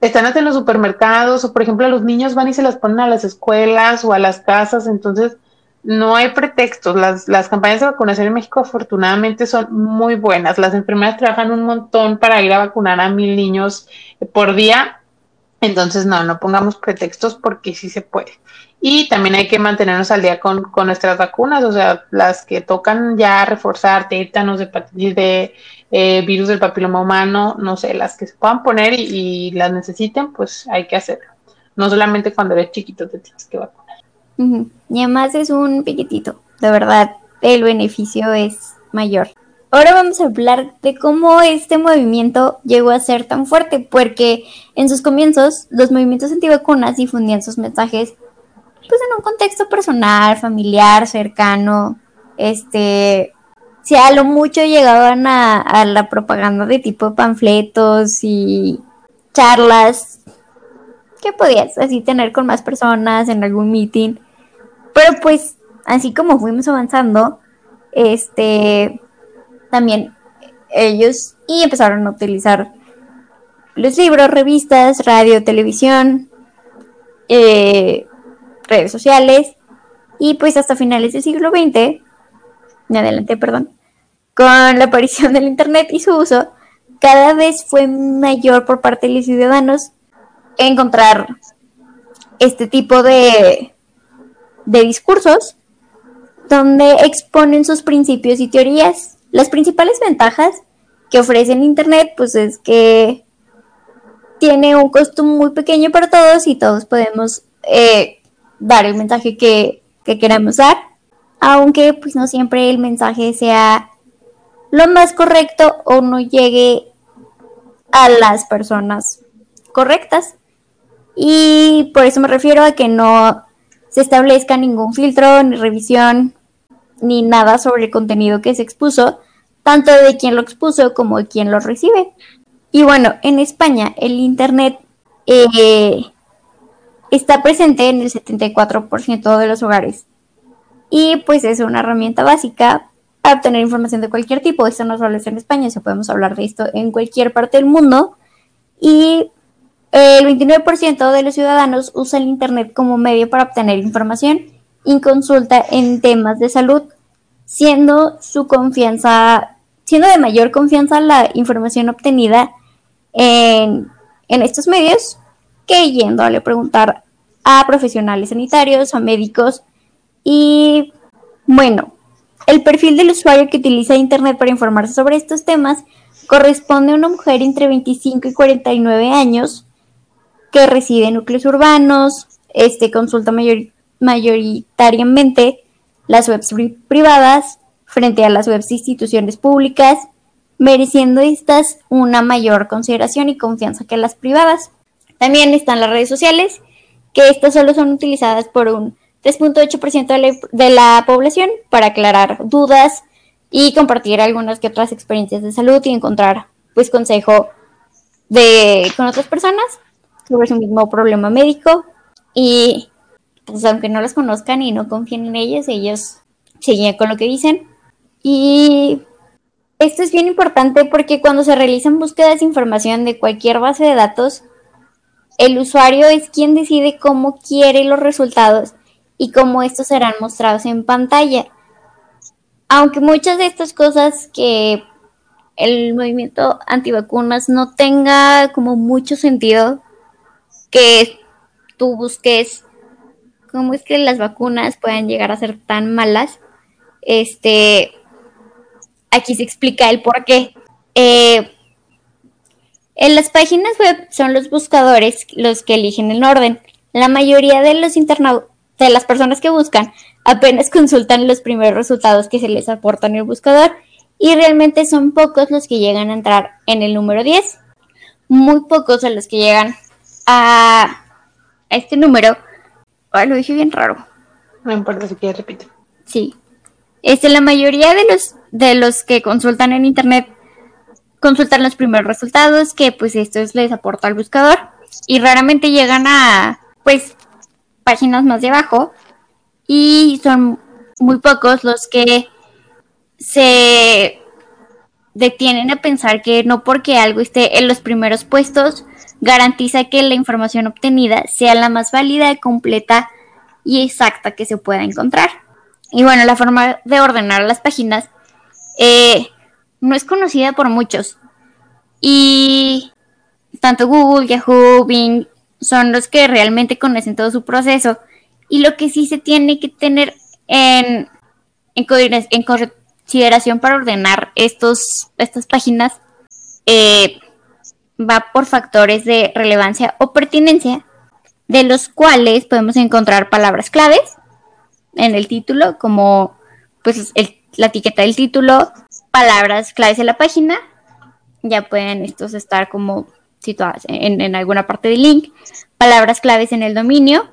están hasta en los supermercados o por ejemplo los niños van y se las ponen a las escuelas o a las casas, entonces no hay pretextos. Las, las campañas de vacunación en México afortunadamente son muy buenas. Las enfermeras trabajan un montón para ir a vacunar a mil niños por día. Entonces, no, no pongamos pretextos porque sí se puede. Y también hay que mantenernos al día con, con nuestras vacunas, o sea, las que tocan ya reforzar tétanos, hepatitis de eh, virus del papiloma humano, no sé, las que se puedan poner y, las necesiten, pues hay que hacerlo. No solamente cuando eres chiquito te tienes que vacunar. Y además es un piquitito, de verdad, el beneficio es mayor. Ahora vamos a hablar de cómo este movimiento llegó a ser tan fuerte, porque en sus comienzos los movimientos antivacunas difundían sus mensajes pues en un contexto personal, familiar, cercano, este, si a lo mucho llegaban a, la propaganda de tipo panfletos y charlas que podías así tener con más personas en algún meeting. Pero pues así como fuimos avanzando, este también ellos y empezaron a utilizar los libros, revistas, radio, televisión, eh, redes sociales y pues hasta finales del siglo XX, me adelanté, perdón, con la aparición del Internet y su uso, cada vez fue mayor por parte de los ciudadanos encontrar este tipo de, de discursos donde exponen sus principios y teorías. Las principales ventajas que ofrece el Internet, pues es que tiene un costo muy pequeño para todos y todos podemos eh, dar el mensaje que, que queramos dar, aunque pues no siempre el mensaje sea lo más correcto o no llegue a las personas correctas. Y por eso me refiero a que no se establezca ningún filtro, ni revisión, ni nada sobre el contenido que se expuso, tanto de quien lo expuso como de quien lo recibe. Y bueno, en España el Internet eh, está presente en el 74% de los hogares. Y pues es una herramienta básica obtener información de cualquier tipo. Esto no solo es en España, eso podemos hablar de esto en cualquier parte del mundo. Y el 29% de los ciudadanos usa el Internet como medio para obtener información y consulta en temas de salud, siendo su confianza, siendo de mayor confianza la información obtenida en, en estos medios que yendo a preguntar a profesionales sanitarios, a médicos y bueno, el perfil del usuario que utiliza Internet para informarse sobre estos temas corresponde a una mujer entre 25 y 49 años que reside en núcleos urbanos, este, consulta mayoritariamente las webs privadas frente a las webs de instituciones públicas, mereciendo estas una mayor consideración y confianza que las privadas. También están las redes sociales, que estas solo son utilizadas por un 3.8% de, de la población para aclarar dudas y compartir algunas que otras experiencias de salud y encontrar pues consejo de con otras personas sobre su mismo problema médico y pues aunque no las conozcan y no confíen en ellas, ellos siguen con lo que dicen. Y esto es bien importante porque cuando se realizan búsquedas de información de cualquier base de datos, el usuario es quien decide cómo quiere los resultados y cómo estos serán mostrados en pantalla. Aunque muchas de estas cosas que el movimiento antivacunas no tenga como mucho sentido que tú busques cómo es que las vacunas pueden llegar a ser tan malas, Este, aquí se explica el por qué. Eh, en las páginas web son los buscadores los que eligen el orden. La mayoría de los internautas, de las personas que buscan, apenas consultan los primeros resultados que se les aportan en el buscador y realmente son pocos los que llegan a entrar en el número 10. Muy pocos son los que llegan a, este número. Ay, lo dije bien raro. No importa si quieres repito. Sí. Este, la mayoría de los, de los que consultan en internet consultan los primeros resultados, que pues esto les aporta al buscador. Y raramente llegan a, pues, páginas más de abajo. Y son muy pocos los que se detienen a pensar que no porque algo esté en los primeros puestos garantiza que la información obtenida sea la más válida, completa y exacta que se pueda encontrar. Y bueno, la forma de ordenar las páginas eh, no es conocida por muchos. Y tanto Google, Yahoo, Bing son los que realmente conocen todo su proceso. Y lo que sí se tiene que tener en, en, consideración para ordenar estos, estas páginas eh, va por factores de relevancia o pertinencia, de los cuales podemos encontrar palabras claves en el título, como pues la etiqueta del título, palabras claves en la página, ya pueden estos estar como situadas en, alguna parte del link, palabras claves en el dominio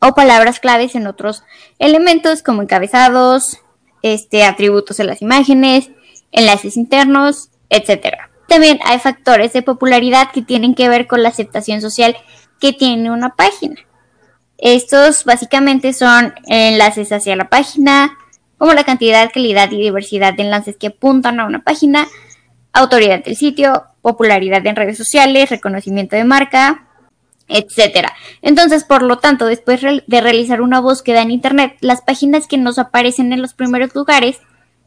o palabras claves en otros elementos como encabezados, este, atributos en las imágenes, enlaces internos, etcétera. También hay factores de popularidad que tienen que ver con la aceptación social que tiene una página. Estos básicamente son enlaces hacia la página, como la cantidad, calidad y diversidad de enlaces que apuntan a una página, autoridad del sitio, popularidad en redes sociales, reconocimiento de marca, etcétera. Entonces, por lo tanto, después de realizar una búsqueda en Internet, las páginas que nos aparecen en los primeros lugares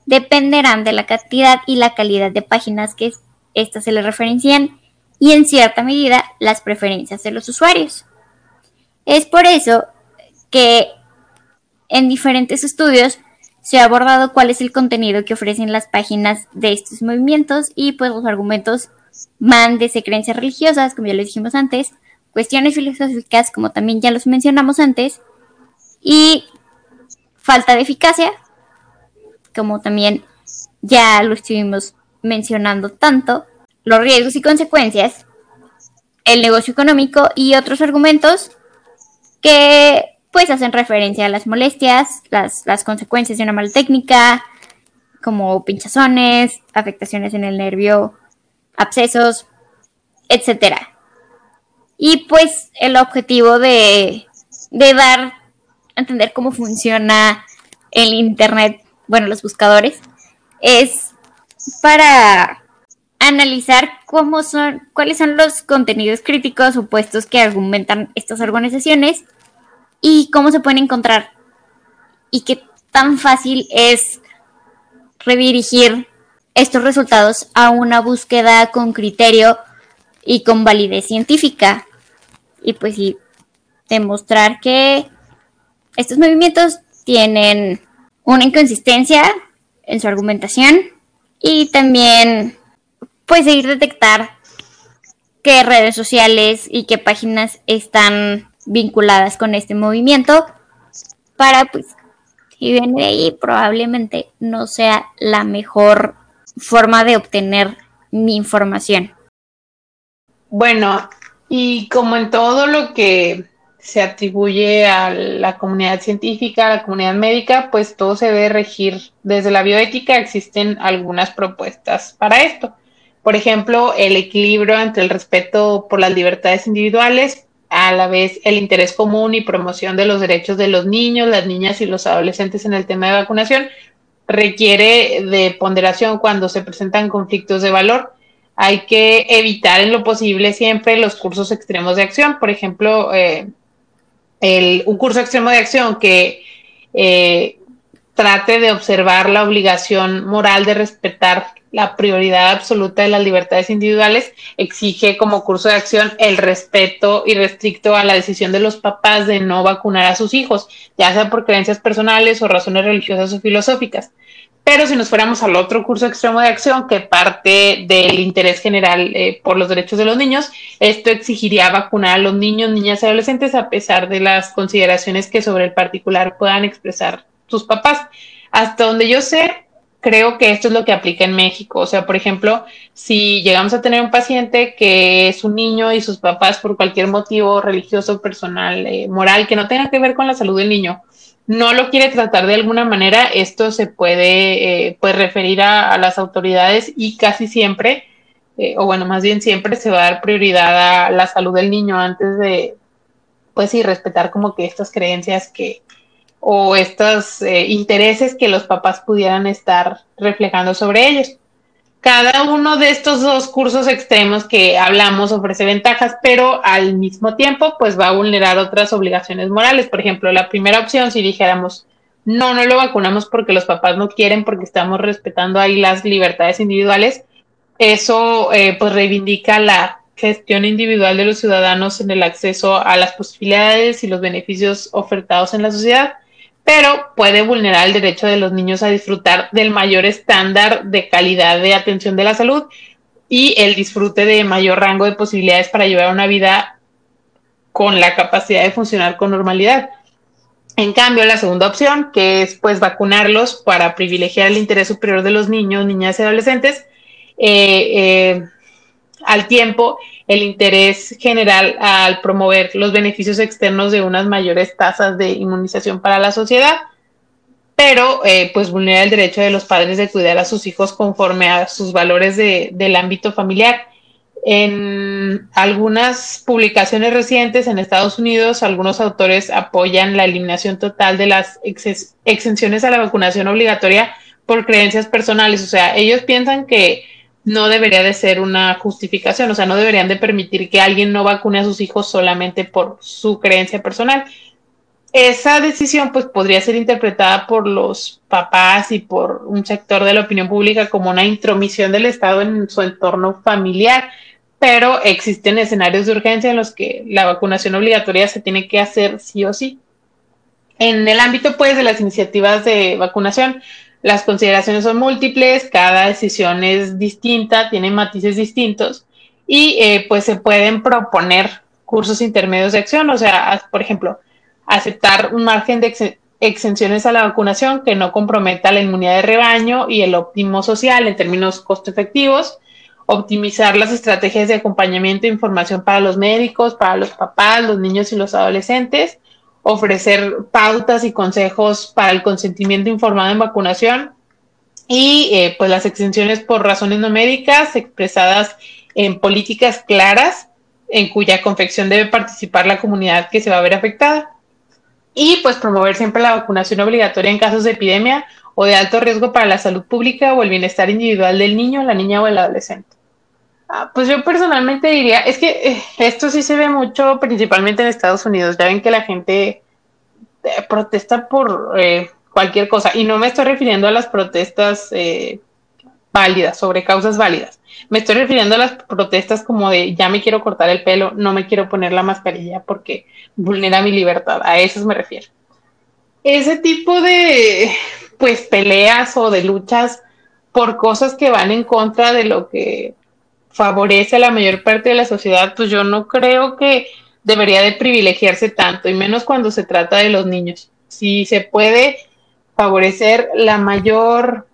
dependerán de la cantidad y la calidad de páginas que éstas se le referencian y en cierta medida las preferencias de los usuarios. Es por eso que en diferentes estudios se ha abordado cuál es el contenido que ofrecen las páginas de estos movimientos y pues los argumentos van desde creencias religiosas, como ya lo dijimos antes, cuestiones filosóficas, como también ya los mencionamos antes, y falta de eficacia, como también ya lo estuvimos mencionando tanto, los riesgos y consecuencias, el negocio económico y otros argumentos que pues hacen referencia a las molestias, las, las consecuencias de una mala técnica, como pinchazones, afectaciones en el nervio, abscesos, etcétera. Y pues el objetivo de, dar a entender cómo funciona el Internet, bueno, los buscadores, es para analizar cómo son, cuáles son los contenidos críticos opuestos que argumentan estas organizaciones y cómo se pueden encontrar y qué tan fácil es redirigir estos resultados a una búsqueda con criterio y con validez científica y pues demostrar que estos movimientos tienen una inconsistencia en su argumentación y también pues seguir detectar qué redes sociales y qué páginas están vinculadas con este movimiento para pues si viene de ahí probablemente no sea la mejor forma de obtener mi información. Bueno, y como en todo lo que se atribuye a la comunidad científica, a la comunidad médica, pues todo se debe regir desde la bioética. Existen algunas propuestas para esto. Por ejemplo, el equilibrio entre el respeto por las libertades individuales, a la vez el interés común y promoción de los derechos de los niños, las niñas y los adolescentes en el tema de vacunación, requiere de ponderación cuando se presentan conflictos de valor hay que evitar en lo posible siempre los cursos extremos de acción. Por ejemplo, eh, un curso extremo de acción que eh, trate de observar la obligación moral de respetar la prioridad absoluta de las libertades individuales, exige como curso de acción el respeto irrestricto a la decisión de los papás de no vacunar a sus hijos, ya sea por creencias personales o razones religiosas o filosóficas. Pero si nos fuéramos al otro curso extremo de acción que parte del interés general eh, por los derechos de los niños, esto exigiría vacunar a los niños, niñas y adolescentes a pesar de las consideraciones que sobre el particular puedan expresar sus papás. Hasta donde yo sé, creo que esto es lo que aplica en México. O sea, por ejemplo, si llegamos a tener un paciente que es un niño y sus papás por cualquier motivo religioso, personal, eh, moral, que no tenga que ver con la salud del niño, no lo quiere tratar de alguna manera, esto se puede eh, pues referir a, las autoridades y casi siempre, eh, o bueno, más bien siempre se va a dar prioridad a la salud del niño antes de, pues sí, respetar como que estas creencias que, o estos eh, intereses que los papás pudieran estar reflejando sobre ellos. Cada uno de estos dos cursos extremos que hablamos ofrece ventajas, pero al mismo tiempo pues va a vulnerar otras obligaciones morales. Por ejemplo, la primera opción, si dijéramos, no, no lo vacunamos porque los papás no quieren, porque estamos respetando ahí las libertades individuales, eso eh, pues reivindica la gestión individual de los ciudadanos en el acceso a las posibilidades y los beneficios ofertados en la sociedad pero puede vulnerar el derecho de los niños a disfrutar del mayor estándar de calidad de atención de la salud y el disfrute de mayor rango de posibilidades para llevar una vida con la capacidad de funcionar con normalidad. En cambio, la segunda opción, que es pues vacunarlos para privilegiar el interés superior de los niños, niñas y adolescentes, eh, eh, al tiempo el interés general al promover los beneficios externos de unas mayores tasas de inmunización para la sociedad, pero eh, pues vulnera el derecho de los padres de cuidar a sus hijos conforme a sus valores del ámbito familiar. En algunas publicaciones recientes en Estados Unidos, algunos autores apoyan la eliminación total de las exenciones a la vacunación obligatoria por creencias personales. O sea, ellos piensan que no debería de ser una justificación, o sea, no deberían de permitir que alguien no vacune a sus hijos solamente por su creencia personal. Esa decisión pues podría ser interpretada por los papás y por un sector de la opinión pública como una intromisión del Estado en su entorno familiar, pero existen escenarios de urgencia en los que la vacunación obligatoria se tiene que hacer sí o sí. En el ámbito pues de las iniciativas de vacunación, las consideraciones son múltiples, cada decisión es distinta, tiene matices distintos y eh, pues se pueden proponer cursos intermedios de acción, o sea, por ejemplo, aceptar un margen de exenciones a la vacunación que no comprometa la inmunidad de rebaño y el óptimo social en términos costo efectivos, optimizar las estrategias de acompañamiento e información para los médicos, para los papás, los niños y los adolescentes, ofrecer pautas y consejos para el consentimiento informado en vacunación y eh, pues las exenciones por razones no médicas expresadas en políticas claras en cuya confección debe participar la comunidad que se va a ver afectada y pues promover siempre la vacunación obligatoria en casos de epidemia o de alto riesgo para la salud pública o el bienestar individual del niño, la niña o el adolescente. Ah, pues yo personalmente diría, es que eh, esto sí se ve mucho principalmente en Estados Unidos. Ya ven que la gente eh, protesta por eh, cualquier cosa. Y no me estoy refiriendo a las protestas válidas, sobre causas válidas. Me estoy refiriendo a las protestas como de ya me quiero cortar el pelo, no me quiero poner la mascarilla porque vulnera mi libertad. A eso me refiero. Ese tipo de pues peleas o de luchas por cosas que van en contra de lo que favorece a la mayor parte de la sociedad, pues yo no creo que debería de privilegiarse tanto, y menos cuando se trata de los niños. Si se puede favorecer la mayor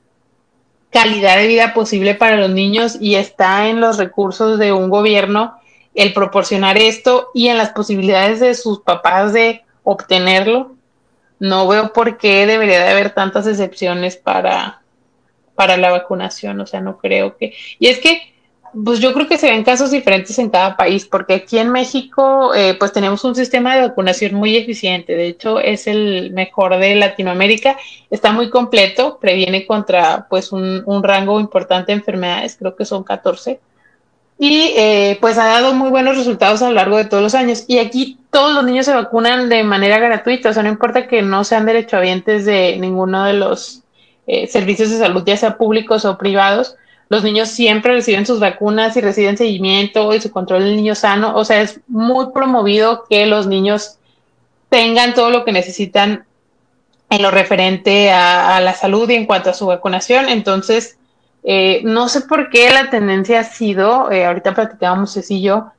calidad de vida posible para los niños y está en los recursos de un gobierno el proporcionar esto y en las posibilidades de sus papás de obtenerlo, no veo por qué debería de haber tantas excepciones para, para la vacunación, o sea, no creo que... Y es que pues yo creo que se ven casos diferentes en cada país, porque aquí en México, eh, pues tenemos un sistema de vacunación muy eficiente. De hecho, es el mejor de Latinoamérica. Está muy completo, previene contra, pues, un, rango importante de enfermedades, creo que son 14. Y eh, pues ha dado muy buenos resultados a lo largo de todos los años. Y aquí todos los niños se vacunan de manera gratuita, o sea, no importa que no sean derechohabientes de ninguno de los eh, servicios de salud, ya sea públicos o privados los niños siempre reciben sus vacunas y reciben seguimiento y su control del niño sano. O sea, es muy promovido que los niños tengan todo lo que necesitan en lo referente a, la salud y en cuanto a su vacunación. Entonces, eh, no sé por qué la tendencia ha sido, eh, ahorita platicábamos Ceci yo,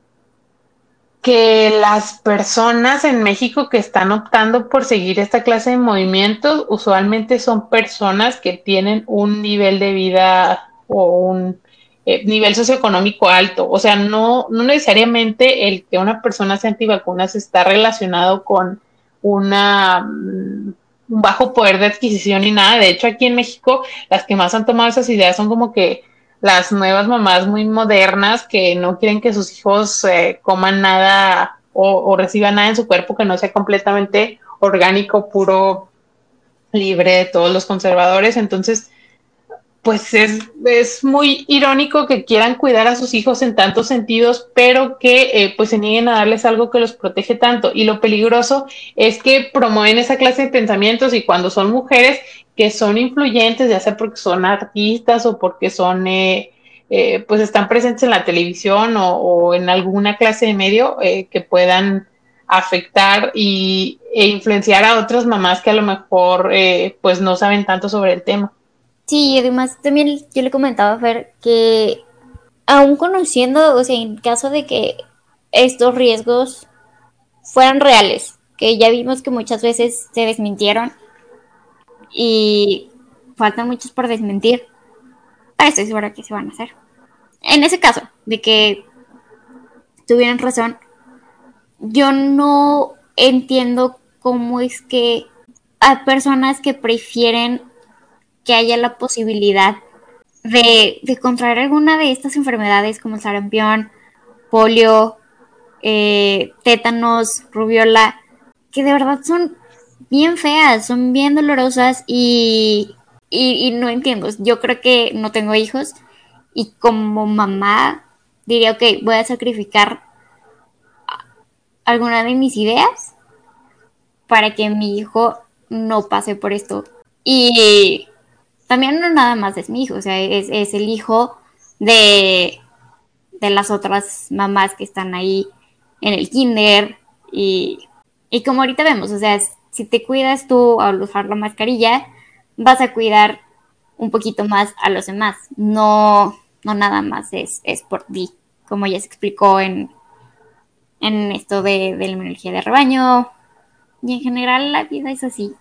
que las personas en México que están optando por seguir esta clase de movimientos usualmente son personas que tienen un nivel de vida o un eh, nivel socioeconómico alto. O sea, no, no necesariamente el que una persona sea antivacunas está relacionado con una mm, un bajo poder de adquisición ni nada. De hecho, aquí en México, las que más han tomado esas ideas son como que las nuevas mamás muy modernas que no quieren que sus hijos eh, coman nada o, reciban nada en su cuerpo que no sea completamente orgánico, puro, libre de todos los conservadores. Entonces, pues es, es, muy irónico que quieran cuidar a sus hijos en tantos sentidos, pero que eh, pues se nieguen a darles algo que los protege tanto. Y lo peligroso es que promueven esa clase de pensamientos y cuando son mujeres que son influyentes, ya sea porque son artistas o porque son, eh, eh, pues están presentes en la televisión o, en alguna clase de medio que puedan afectar y, e influenciar a otras mamás que a lo mejor pues no saben tanto sobre el tema. Sí, y además también yo le comentaba a Fer que aún conociendo, o sea, en caso de que estos riesgos fueran reales, que ya vimos que muchas veces se desmintieron y faltan muchos por desmentir, estoy segura que se van a hacer. En ese caso, de que tuvieran razón, yo no entiendo cómo es que hay personas que prefieren que haya la posibilidad de, contraer alguna de estas enfermedades como el sarampión, polio, eh, tétanos, rubiola, que de verdad son bien feas, son bien dolorosas y, y, no entiendo. Yo creo que no tengo hijos y como mamá diría, ok, voy a sacrificar alguna de mis ideas para que mi hijo no pase por esto. Y también no nada más es mi hijo, o sea, es, el hijo de, de, las otras mamás que están ahí en el kinder y, y como ahorita vemos, o sea, si te cuidas tú al usar la mascarilla, vas a cuidar un poquito más a los demás, no, no nada más es, es por ti, como ya se explicó en, en esto de, de la energía de rebaño, y en general la vida es así.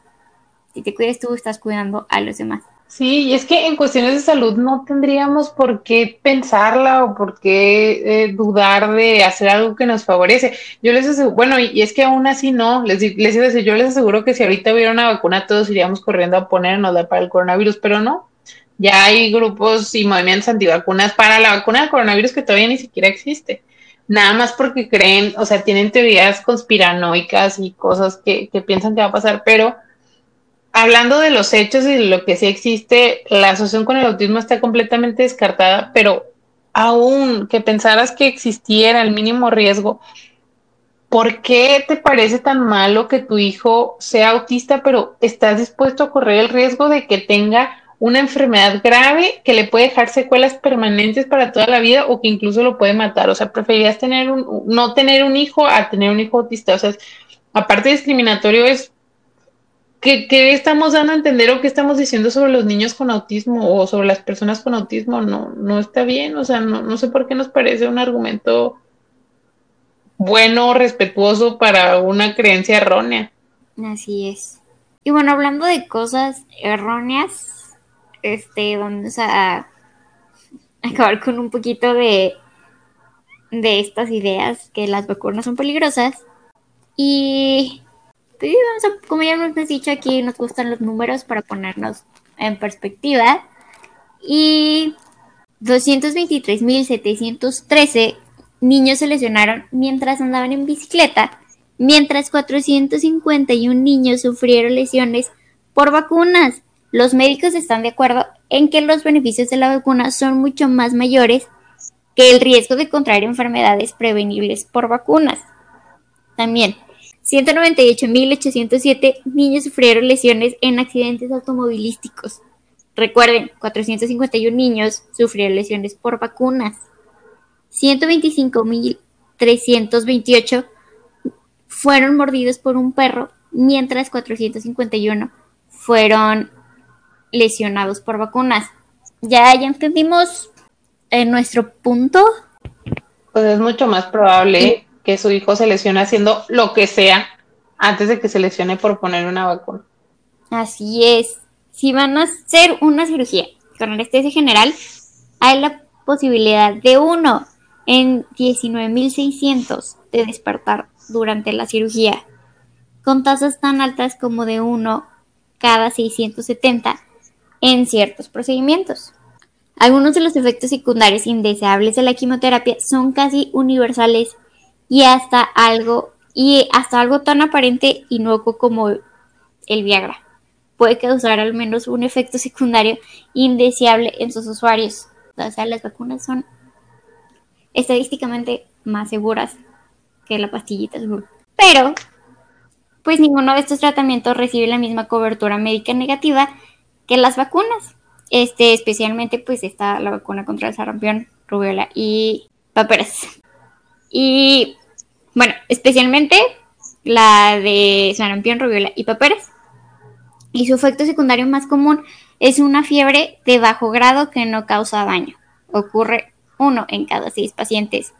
Si te cuidas tú, estás cuidando a los demás. Sí, y es que en cuestiones de salud no tendríamos por qué pensarla o por qué eh, dudar de hacer algo que nos favorece. Yo les aseguro, bueno, y, es que aún así no, les, les decir, yo les aseguro que si ahorita hubiera una vacuna todos iríamos corriendo a ponernos para el coronavirus, pero no. Ya hay grupos y movimientos antivacunas para la vacuna del coronavirus que todavía ni siquiera existe. Nada más porque creen, o sea, tienen teorías conspiranoicas y cosas que, que piensan que va a pasar, pero hablando de los hechos y de lo que sí existe, la asociación con el autismo está completamente descartada, pero aún que pensaras que existiera el mínimo riesgo, ¿por qué te parece tan malo que tu hijo sea autista, pero estás dispuesto a correr el riesgo de que tenga una enfermedad grave que le puede dejar secuelas permanentes para toda la vida o que incluso lo puede matar? O sea, preferirías tener un, no tener un hijo a tener un hijo autista. O sea, aparte discriminatorio es ¿Qué, estamos dando a entender o qué estamos diciendo sobre los niños con autismo o sobre las personas con autismo? No, no está bien, o sea, no, no sé por qué nos parece un argumento bueno, respetuoso para una creencia errónea. Así es. Y bueno, hablando de cosas erróneas, este, vamos a acabar con un poquito de, de estas ideas que las vacunas son peligrosas. Y como ya hemos dicho aquí, nos gustan los números para ponernos en perspectiva. Y 223.713 niños se lesionaron mientras andaban en bicicleta, mientras 451 niños sufrieron lesiones por vacunas. Los médicos están de acuerdo en que los beneficios de la vacuna son mucho más mayores que el riesgo de contraer enfermedades prevenibles por vacunas. También, 198.807 niños sufrieron lesiones en accidentes automovilísticos. Recuerden, 451 niños sufrieron lesiones por vacunas. 125.328 fueron mordidos por un perro, mientras 451 fueron lesionados por vacunas. Ya, ya entendimos en nuestro punto. Pues es mucho más probable que su hijo se lesione haciendo lo que sea antes de que se lesione por poner una vacuna. Así es. Si van a hacer una cirugía con anestesia general, hay la posibilidad de uno en 19.600 de despertar durante la cirugía, con tasas tan altas como de uno cada 670 en ciertos procedimientos. Algunos de los efectos secundarios indeseables de la quimioterapia son casi universales y hasta algo y hasta algo tan aparente y inocuo como el Viagra puede causar al menos un efecto secundario indeseable en sus usuarios. O sea, las vacunas son estadísticamente más seguras que la pastillita. Pero, pues ninguno de estos tratamientos recibe la misma cobertura médica negativa que las vacunas. Este, especialmente, pues está la vacuna contra el sarampión, rubiola y paperas. Y, bueno, especialmente la de sarampión, rubiola y paperas y su efecto secundario más común es una fiebre de bajo grado que no causa daño. Ocurre uno en cada seis pacientes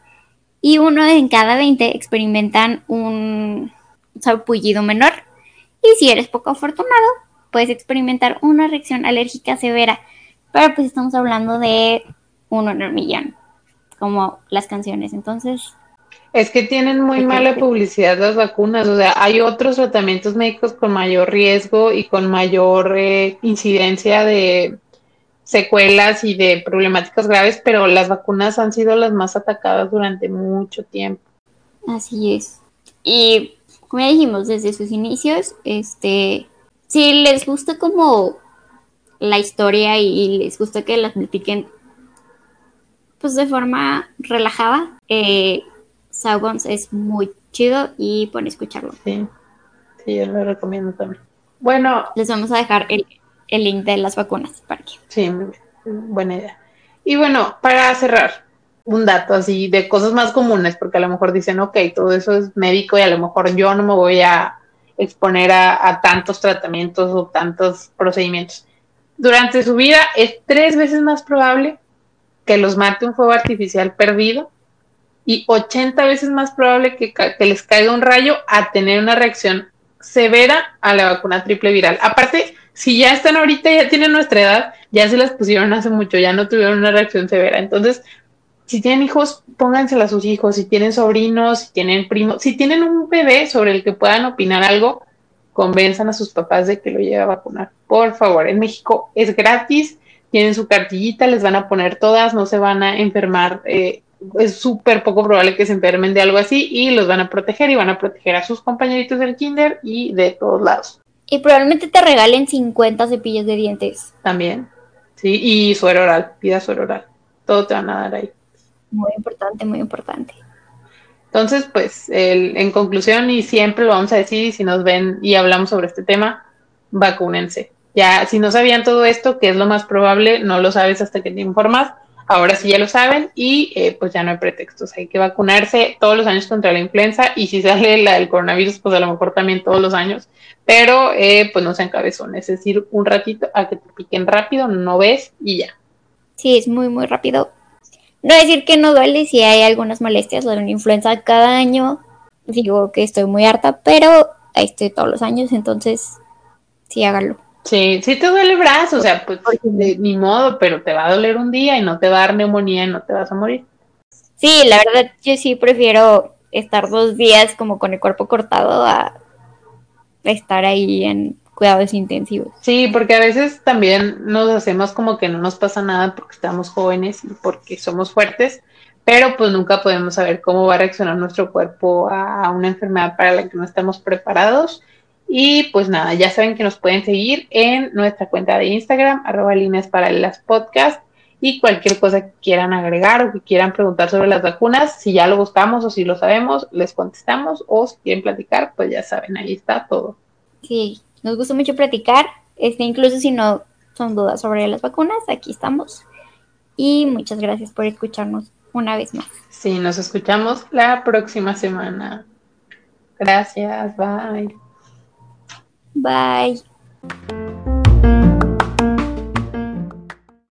y uno en cada veinte experimentan un sarpullido menor. Y si eres poco afortunado, puedes experimentar una reacción alérgica severa. Pero pues estamos hablando de uno en el millón, como las canciones. Entonces, es que tienen muy mala publicidad las vacunas, o sea, hay otros tratamientos médicos con mayor riesgo y con mayor eh, incidencia de secuelas y de problemáticas graves, pero las vacunas han sido las más atacadas durante mucho tiempo. Así es. Y como ya dijimos desde sus inicios, este, si les gusta como la historia y les gusta que las platiquen pues de forma relajada, eh, Saugons es muy chido y pone escucharlo. Sí, sí, yo lo recomiendo también. Bueno. Les vamos a dejar el, link de las vacunas para que. Sí, buena idea. Y bueno, para cerrar, un dato así de cosas más comunes, porque a lo mejor dicen, ok, todo eso es médico y a lo mejor yo no me voy a exponer a, a tantos tratamientos o tantos procedimientos. Durante su vida es tres veces más probable que los mate un fuego artificial perdido y 80 veces más probable que, les caiga un rayo a tener una reacción severa a la vacuna triple viral. Aparte, si ya están ahorita, ya tienen nuestra edad, ya se las pusieron hace mucho, ya no tuvieron una reacción severa. Entonces, si tienen hijos, póngansela a sus hijos, si tienen sobrinos, si tienen primos, si tienen un bebé sobre el que puedan opinar algo, convenzan a sus papás de que lo lleve a vacunar. Por favor, en México es gratis, tienen su cartillita, les van a poner todas, no se van a enfermar eh, es súper poco probable que se enfermen de algo así y los van a proteger y van a proteger a sus compañeritos del kinder y de todos lados. Y probablemente te regalen 50 cepillos de dientes. También, sí, y suero oral, pida suero oral. Todo te van a dar ahí. Muy importante, muy importante. Entonces, pues, en conclusión, y siempre lo vamos a decir, si nos ven y hablamos sobre este tema, vacúnense. Ya, si no sabían todo esto, que es lo más probable, no lo sabes hasta que te informas, Ahora sí ya lo saben y eh, pues ya no hay pretextos. Hay que vacunarse todos los años contra la influenza y si sale la del coronavirus, pues a lo mejor también todos los años. Pero eh, pues no sean cabezones, es decir, un ratito a que te piquen rápido, no ves y ya. Sí, es muy, muy rápido. No decir que no duele si hay algunas molestias o una influenza cada año. Digo que estoy muy harta, pero ahí estoy todos los años, entonces sí hágalo. Sí, sí te duele el brazo, o sea, pues ni modo, pero te va a doler un día y no te va a dar neumonía y no te vas a morir. Sí, la verdad yo sí prefiero estar dos días como con el cuerpo cortado a estar ahí en cuidados intensivos. Sí, porque a veces también nos hacemos como que no nos pasa nada porque estamos jóvenes y porque somos fuertes, pero pues nunca podemos saber cómo va a reaccionar nuestro cuerpo a una enfermedad para la que no estamos preparados y pues nada, ya saben que nos pueden seguir en nuestra cuenta de Instagram, arroba líneas paralelas podcast. Y cualquier cosa que quieran agregar o que quieran preguntar sobre las vacunas, si ya lo buscamos o si lo sabemos, les contestamos. O si quieren platicar, pues ya saben, ahí está todo. Sí, nos gusta mucho platicar. Este, incluso si no son dudas sobre las vacunas, aquí estamos. Y muchas gracias por escucharnos una vez más. Sí, nos escuchamos la próxima semana. Gracias, bye. Bye.